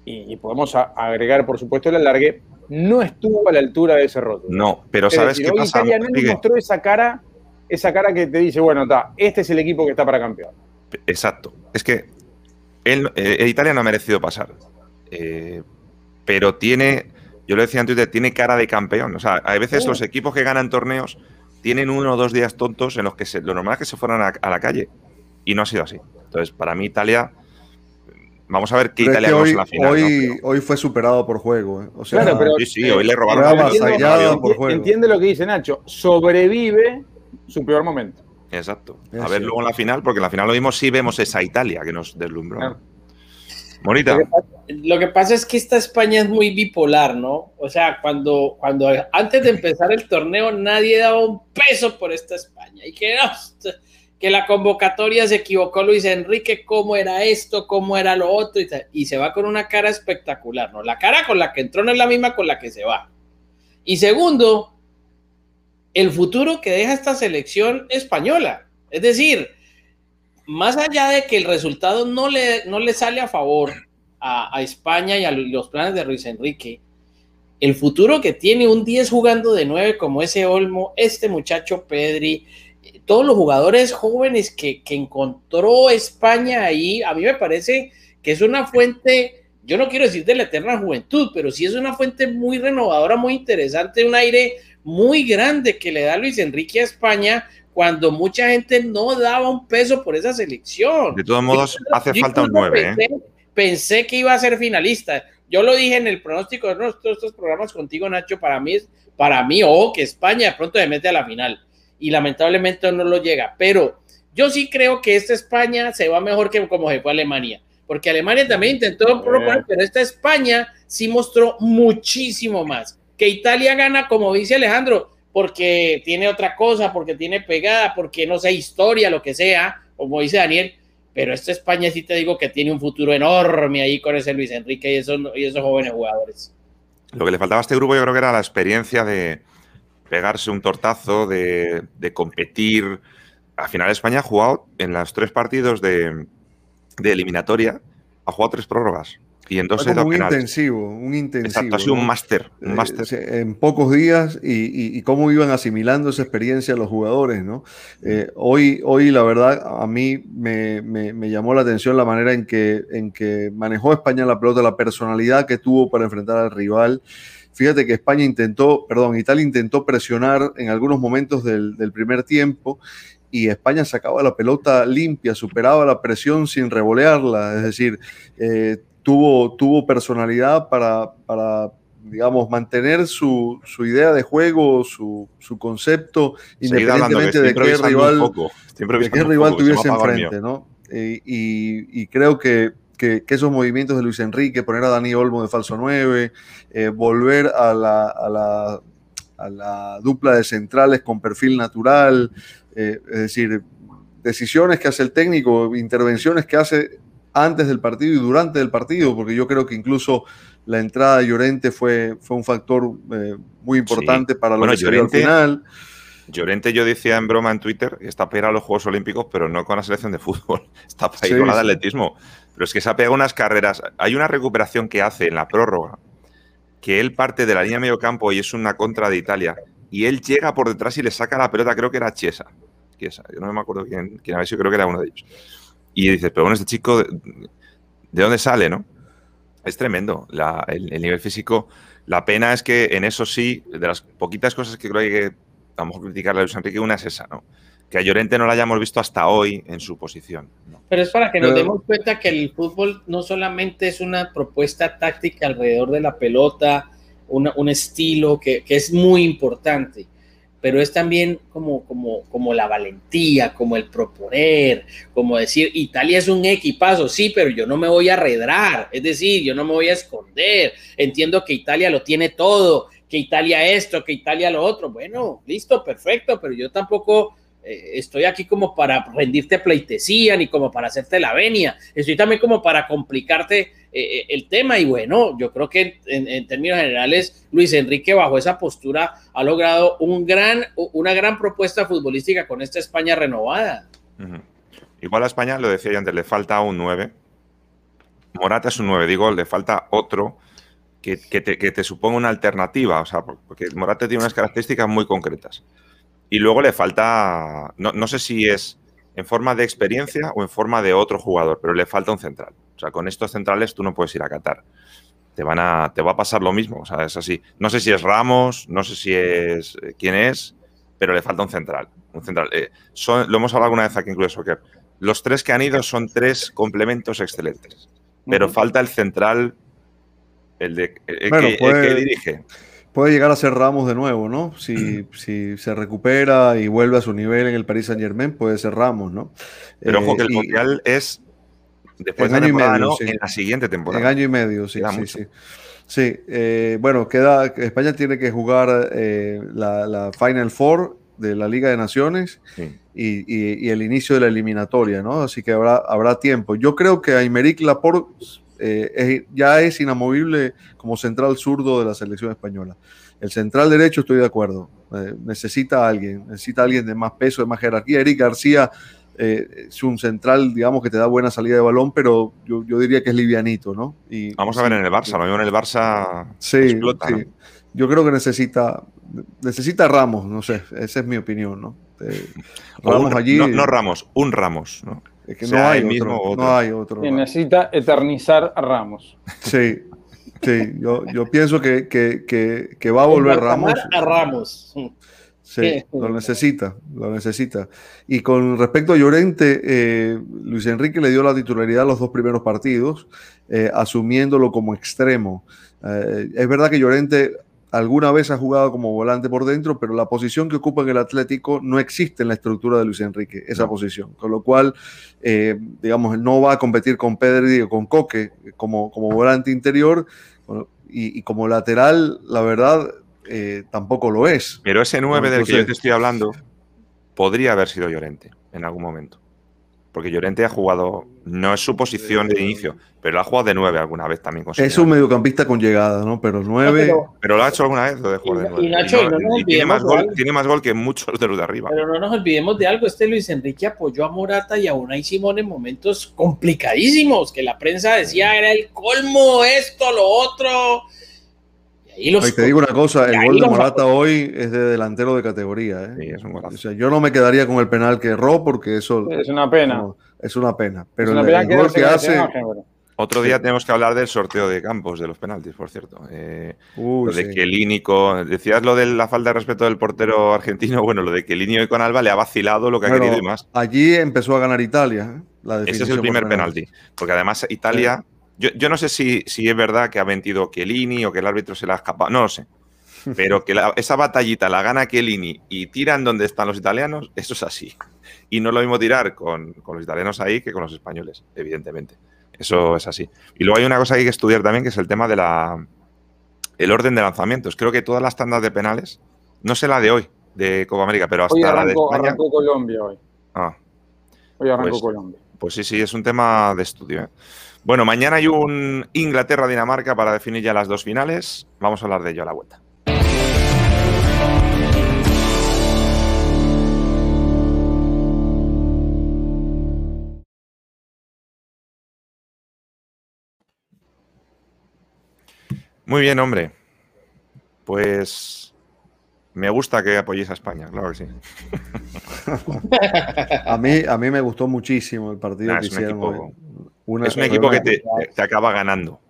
y, podemos agregar por supuesto el alargue, no estuvo a la altura de ese rótulo. No, pero ¿sabes qué pasa? Italia no mostró esa cara, esa cara que te dice, bueno, está, este es el equipo que está para campeón. Exacto. Es que él, eh, Italia no ha merecido pasar. Eh, pero tiene yo lo decía antes, tiene cara de campeón. O sea, a veces los equipos que ganan torneos tienen uno o dos días tontos en los que lo normal es que se fueran a, la calle. Y no ha sido así. Entonces, para mí, Italia. Vamos a ver qué Italia hoy, en la final. Hoy, hoy fue superado por juego. ¿eh? O sea, claro, pero, sí, sí, hoy le robaron entiende, por juego. entiende lo que dice Nacho. Sobrevive su peor momento. Exacto. A ver luego en la final, porque en la final lo mismo sí vemos esa Italia que nos deslumbró. Bonita. Lo que, pasa es que esta España es muy bipolar, ¿no? O sea, cuando, cuando antes de empezar el torneo nadie daba un peso por esta España. Y que que la convocatoria se equivocó Luis Enrique, cómo era esto, cómo era lo otro, y, se va con una cara espectacular, ¿no? La cara con la que entró no es la misma con la que se va. Y segundo, el futuro que deja esta selección española. Es decir, más allá de que el resultado no le, no le sale a favor a, España y a los planes de Luis Enrique, el futuro que tiene un 10 jugando de 9 como ese Olmo, este muchacho Pedri, todos los jugadores jóvenes que, encontró España ahí, a mí me parece que es una fuente, yo no quiero decir de la eterna juventud, pero sí es una fuente muy renovadora, muy interesante, un aire muy grande que le da Luis Enrique a España cuando mucha gente no daba un peso por esa selección. De todos modos, hace falta un 9. ¿eh? Pensé, que iba a ser finalista. Yo lo dije en el pronóstico de todos estos programas contigo, Nacho, para mí para mí, o que España de pronto se mete a la final y lamentablemente no lo llega. Pero yo sí creo que esta España se va mejor que como se fue Alemania, porque Alemania también intentó proponer, pero esta España sí mostró muchísimo más. Que Italia gana, como dice Alejandro, porque tiene otra cosa, porque tiene pegada, porque no sé, historia, lo que sea, como dice Daniel, pero esta España sí te digo que tiene un futuro enorme ahí con ese Luis Enrique y esos, y esos jóvenes jugadores. Lo que le faltaba a este grupo yo creo que era la experiencia de, pegarse un tortazo, de, competir. Al final España ha jugado en los tres partidos de, eliminatoria, ha jugado tres prórrogas. Y entonces un intensivo, un intensivo. Exacto, ha sido un máster. Eh, en pocos días y, cómo iban asimilando esa experiencia los jugadores, ¿no? Eh, hoy, hoy, la verdad, a mí me, me, llamó la atención la manera en que, en que manejó España la pelota, la personalidad que tuvo para enfrentar al rival. Fíjate que España intentó, perdón, Italia intentó presionar en algunos momentos del, primer tiempo y España sacaba la pelota limpia, superaba la presión sin revolearla, es decir, eh, tuvo, tuvo personalidad para, para digamos, mantener su, idea de juego, su, concepto, independientemente de qué rival, de qué rival tuviese enfrente, ¿no? y, creo que que, esos movimientos de Luis Enrique, poner a Dani Olmo de falso 9, eh, volver a la, a, la, dupla de centrales con perfil natural, eh, es decir, decisiones que hace el técnico, intervenciones que hace antes del partido y durante el partido, porque yo creo que incluso la entrada de Llorente fue, fue un factor eh, muy importante para lo que Llorente, al final. Llorente yo decía en broma en Twitter está para ir a los Juegos Olímpicos, pero no con la selección de fútbol, está para ir con la de atletismo. Pero es que se ha pegado unas carreras. Hay una recuperación que hace en la prórroga, que él parte de la línea medio campo y es una contra de Italia. Y él llega por detrás y le saca la pelota, creo que era Chiesa. Chiesa yo no me acuerdo quién, quién había sido, creo que era uno de ellos. Y dices, pero bueno, este chico, ¿de, dónde sale, no? Es tremendo el, nivel físico. La pena es que en eso sí, de las poquitas cosas que creo que hay que a criticarle a Luis Enrique, una es esa, ¿no? que a Llorente no la hayamos visto hasta hoy en su posición. Pero es para que nos demos cuenta que el fútbol no solamente es una propuesta táctica alrededor de la pelota, un estilo que, es muy importante, pero es también como, como, como la valentía, como el proponer, como decir, Italia es un equipazo, sí, pero yo no me voy a arredrar, es decir, yo no me voy a esconder, entiendo que Italia lo tiene todo, que Italia esto, que Italia lo otro, bueno, listo, perfecto, pero yo tampoco eh, estoy aquí como para rendirte pleitesía ni como para hacerte la venia, estoy también como para complicarte eh, eh, el tema y bueno, yo creo que en, términos generales Luis Enrique bajo esa postura ha logrado un gran, una gran propuesta futbolística con esta España renovada. Igual a España, lo decía yo antes, le falta un 9. Morata es un 9, digo, le falta otro que, te, que te suponga una alternativa, o sea, porque Morata tiene unas características muy concretas. Y luego le falta, no, sé si es en forma de experiencia o en forma de otro jugador, pero le falta un central. O sea, con estos centrales tú no puedes ir a Qatar. Te, van a, te va a pasar lo mismo, o sea, es así. No sé si es Ramos, no sé si es eh, quién es, pero le falta un central. Un central. Eh, lo hemos hablado alguna vez aquí en Club Soccer. Los tres que han ido son tres complementos excelentes, pero falta el central, el, de, el que pues, dirige puede llegar a ser Ramos de nuevo, ¿no? Si, si, se recupera y vuelve a su nivel en el Paris Saint Germain, puede ser Ramos, ¿no? Pero ojo que el eh, Mundial es después de año y medio, en la siguiente temporada. En año y medio, sí, sí, sí. Sí, eh, bueno, queda, España tiene que jugar eh, la, Final Four de la Liga de Naciones y, el inicio de la eliminatoria, ¿no? Así que habrá, habrá tiempo. Yo creo que Aymeric Laporte eh, ya es inamovible como central zurdo de la selección española. El central derecho estoy de acuerdo. Eh, necesita a alguien, necesita a alguien de más peso, de más jerarquía. Eric García eh, es un central, digamos, que te da buena salida de balón, pero yo, diría que es livianito, ¿no? Y, Vamos a ver en el Barça, lo mismo en el Barça sí, explota, sí. Yo creo que necesita, necesita Ramos, no sé, esa es mi opinión, ¿no? Ramos allí. No, Ramos, un Ramos, ¿no? Es que no, hay otro, no hay otro. necesita eternizar a Ramos. Sí, sí, yo, yo pienso que, que, que, va a volver Ramos. A Ramos. Sí, lo necesita, lo necesita. Y con respecto a Llorente, eh, Luis Enrique le dio la titularidad a los dos primeros partidos, eh, asumiéndolo como extremo. Eh, es verdad que Llorente alguna vez ha jugado como volante por dentro, pero la posición que ocupa en el Atlético no existe en la estructura de Luis Enrique, esa posición. Con lo cual, eh, digamos, no va a competir con Pedri o con Coque como, como volante interior y, como lateral, la verdad, eh, tampoco lo es. Pero ese 9 del que yo te estoy hablando podría haber sido Llorente en algún momento porque Llorente ha jugado, no es su posición de inicio, pero ha jugado de nueve alguna vez también. Con es un mediocampista con llegada, ¿no? Pero nueve. pero, lo ha hecho alguna vez, lo de jugar de nueve. Y, Nacho, no, nos tiene, más gol, tiene más gol que muchos de los de arriba. Pero no nos olvidemos de algo: este Luis Enrique apoyó a Morata y a Unai Simón en momentos complicadísimos, que la prensa decía era el colmo, esto, lo otro y te digo una cosa, el gol de Morata hoy es de delantero de categoría. ¿eh? Sí, es un o sea, yo no me quedaría con el penal que erró porque eso... Es una pena. es una pena. Pero el, gol que hace... Otro día tenemos que hablar del sorteo de campos, de los penaltis, por cierto. Eh, lo de que decías lo de la falta de respeto del portero argentino, bueno, lo de que Lini y con Alba le ha vacilado lo que ha querido y más. Allí empezó a ganar Italia. ¿eh? Ese es el primer penalti, porque además Italia yo, no sé si, si, es verdad que ha mentido Chiellini o que el árbitro se la ha escapado, no lo sé. Pero que esa batallita la gana Chiellini y tiran donde están los italianos, eso es así. Y no es lo mismo tirar con, los italianos ahí que con los españoles, evidentemente. Eso es así. Y luego hay una cosa que hay que estudiar también, que es el tema de la el orden de lanzamientos. Creo que todas las tandas de penales, no sé la de hoy, de Copa América, pero hasta la de España. Colombia hoy. Ah. Hoy arrancó pues, Colombia. Pues sí, sí, es un tema de estudio. ¿eh? Bueno, mañana hay un Inglaterra-Dinamarca para definir ya las dos finales. Vamos a hablar de ello a la vuelta. Muy bien, hombre. Pues me gusta que apoyéis a España, claro que sí. a, mí, a mí me gustó muchísimo el partido que hicieron es un equipo que te, acaba ganando.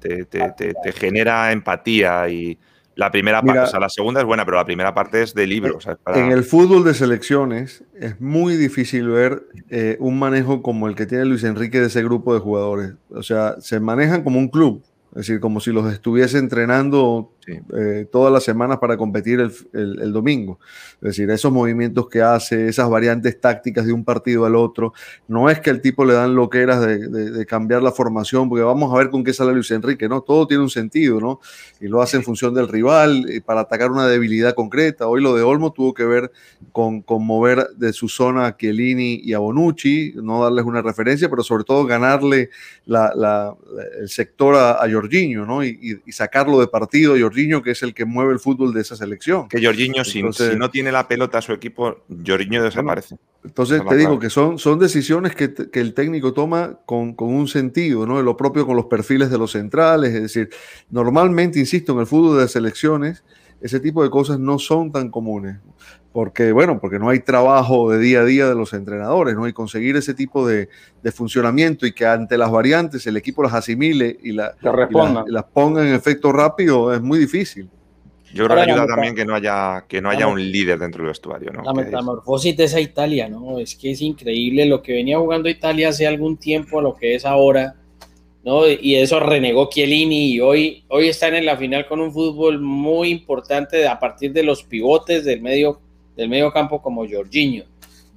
te, genera empatía y la primera parte, o sea, la segunda es buena, pero la primera parte es de libro. En el fútbol de selecciones es muy difícil ver eh, un manejo como el que tiene Luis Enrique de ese grupo de jugadores. O sea, se manejan como un club. Es decir, como si los estuviese entrenando eh, todas las semanas para competir el, domingo. Es decir, esos movimientos que hace, esas variantes tácticas de un partido al otro, no es que al tipo le dan loqueras de, cambiar la formación, porque vamos a ver con qué sale Luis Enrique, ¿no? Todo tiene un sentido, ¿no? Y lo hace en función del rival, para atacar una debilidad concreta. Hoy lo de Olmo tuvo que ver con, con mover de su zona a Chiellini y a Bonucci, no darles una referencia, pero sobre todo ganarle la, el sector a, a Jorginho, ¿no? Y, y, sacarlo de partido a que es el que mueve el fútbol de esa selección. Que Jorginho, si, no tiene la pelota a su equipo, Jorginho desaparece. entonces te digo que son, son decisiones que, el técnico toma con, un sentido, ¿no? Lo propio con los perfiles de los centrales, es decir, normalmente, insisto, en el fútbol de selecciones, ese tipo de cosas no son tan comunes. Porque, bueno, porque no hay trabajo de día a día de los entrenadores, ¿no? Y conseguir ese tipo de, funcionamiento y que ante las variantes el equipo las asimile y, la, las ponga en efecto rápido es muy difícil. Yo creo que ayuda también que no haya, que no haya un líder dentro del vestuario, ¿no? La metamorfosis de esa Italia, ¿no? Es que es increíble lo que venía jugando Italia hace algún tiempo a lo que es ahora, ¿no? Y eso renegó Chiellini y hoy, hoy están en la final con un fútbol muy importante a partir de los pivotes del medio del medio campo como Jorginho.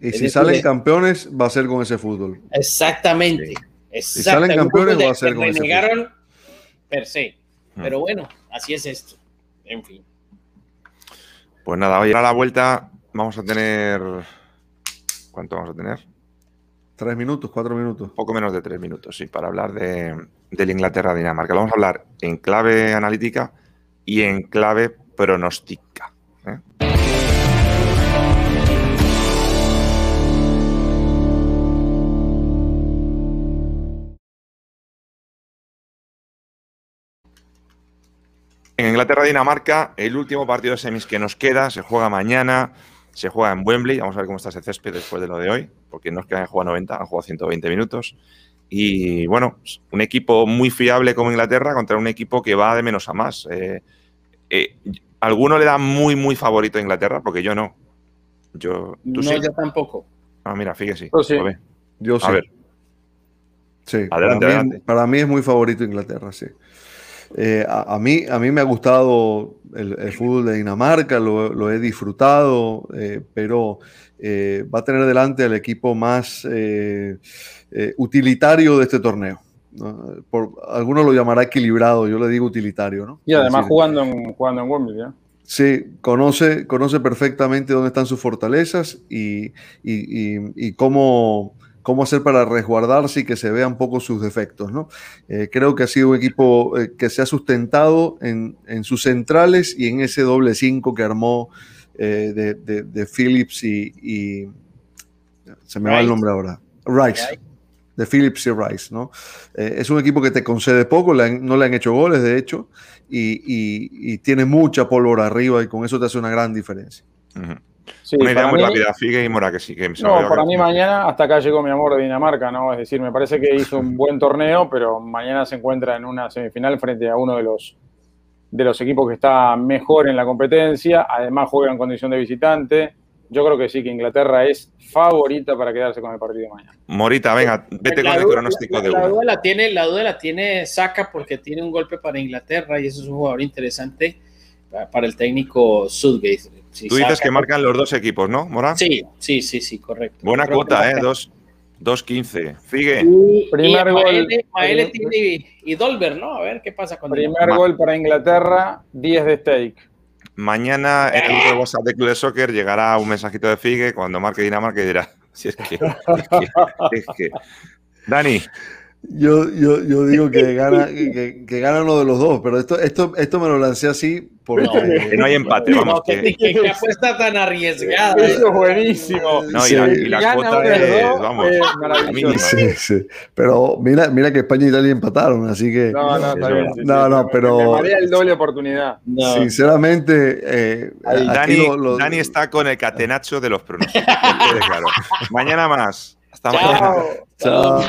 Y si salen campeones, va a ser con ese fútbol. Exactamente. Si salen campeones, va a ser con ese fútbol. per se. Mm. Pero bueno, así es esto. En fin. Pues nada, hoy a la vuelta vamos a tener. ¿Cuánto vamos a tener? Tres minutos, cuatro minutos. Poco menos de tres minutos, sí, para hablar de, la Inglaterra-Dinamarca. Lo vamos a hablar en clave analítica y en clave pronóstica. ¿eh? En Inglaterra-Dinamarca, el último partido de semis que nos queda se juega mañana, se juega en Wembley. Vamos a ver cómo está ese césped después de lo de hoy, porque no es que hayan jugado 90, han jugado 120 minutos. Y bueno, un equipo muy fiable como Inglaterra contra un equipo que va de menos a más. Eh, eh, ¿Alguno le da muy, muy favorito a Inglaterra? Porque yo no. Yo, no, yo tampoco. Ah, mira, fíjese. sí. Yo sí. A ver. Sí, para mí es muy favorito Inglaterra, sí. Eh, a, mí, a mí me ha gustado el, fútbol de Dinamarca, lo, he disfrutado, eh, pero eh, va a tener delante el equipo más utilitario de este torneo. Por, algunos lo llamará equilibrado, yo le digo utilitario. ¿no? Y además jugando, en, jugando en Wembley. Sí, conoce, conoce perfectamente dónde están sus fortalezas y, y, y cómo cómo hacer para resguardarse y que se vean poco sus defectos. ¿no? Eh, creo que ha sido un equipo eh, que se ha sustentado en, sus centrales y en ese doble 5 que armó eh, de, Phillips y, Se me va el nombre ahora. Rice. De Phillips y Rice. ¿no? es un equipo que te concede poco, no le han hecho goles, de hecho, y, tiene mucha pólvora arriba y con eso te hace una gran diferencia. Una idea muy rápida, Figue y Mora, que sí que No, para mí mañana hasta acá llegó mi amor de Dinamarca, ¿no? Es decir, me parece que hizo un buen torneo, pero mañana se encuentra en una semifinal frente a uno de los de los equipos que está mejor en la competencia, además juega en condición de visitante. Yo creo que sí, que Inglaterra es favorita para quedarse con el partido de mañana. Morita, venga, vete con el pronóstico de la, duda la tiene, la duda la tiene Saca porque tiene un golpe para Inglaterra y eso es un jugador interesante para el técnico Sudgate Tú dices que marcan los dos equipos, ¿no, Mora? Sí, sí, sí, sí, correcto. Buena cuota, ¿eh? 2.15. Sigue. Primer gol. Maele tiene y Dolber, ¿no? A ver qué pasa con Primer gol para Inglaterra, 10 de stake. Mañana en el grupo de WhatsApp de Club de Soccer llegará un mensajito de Figue cuando marque Dinamarca y dirá: Si es que. es que. Dani. Yo, yo, yo digo que gana, que, que, gana uno de los dos, pero esto, esto, esto me lo lancé así porque no, que no hay empate. Vamos, que, que, apuesta tan arriesgada. Eso es buenísimo. No, y, la, y la cuota es, vamos, sí, sí. Pero mira, mira que España e Italia empataron, así que. No, no, está bien. no, no, pero. Me el doble oportunidad. Sinceramente. Eh, Dani, lo, lo... Dani está con el catenacho de los pronósticos. claro. Mañana más. Hasta Chao. mañana. Chao.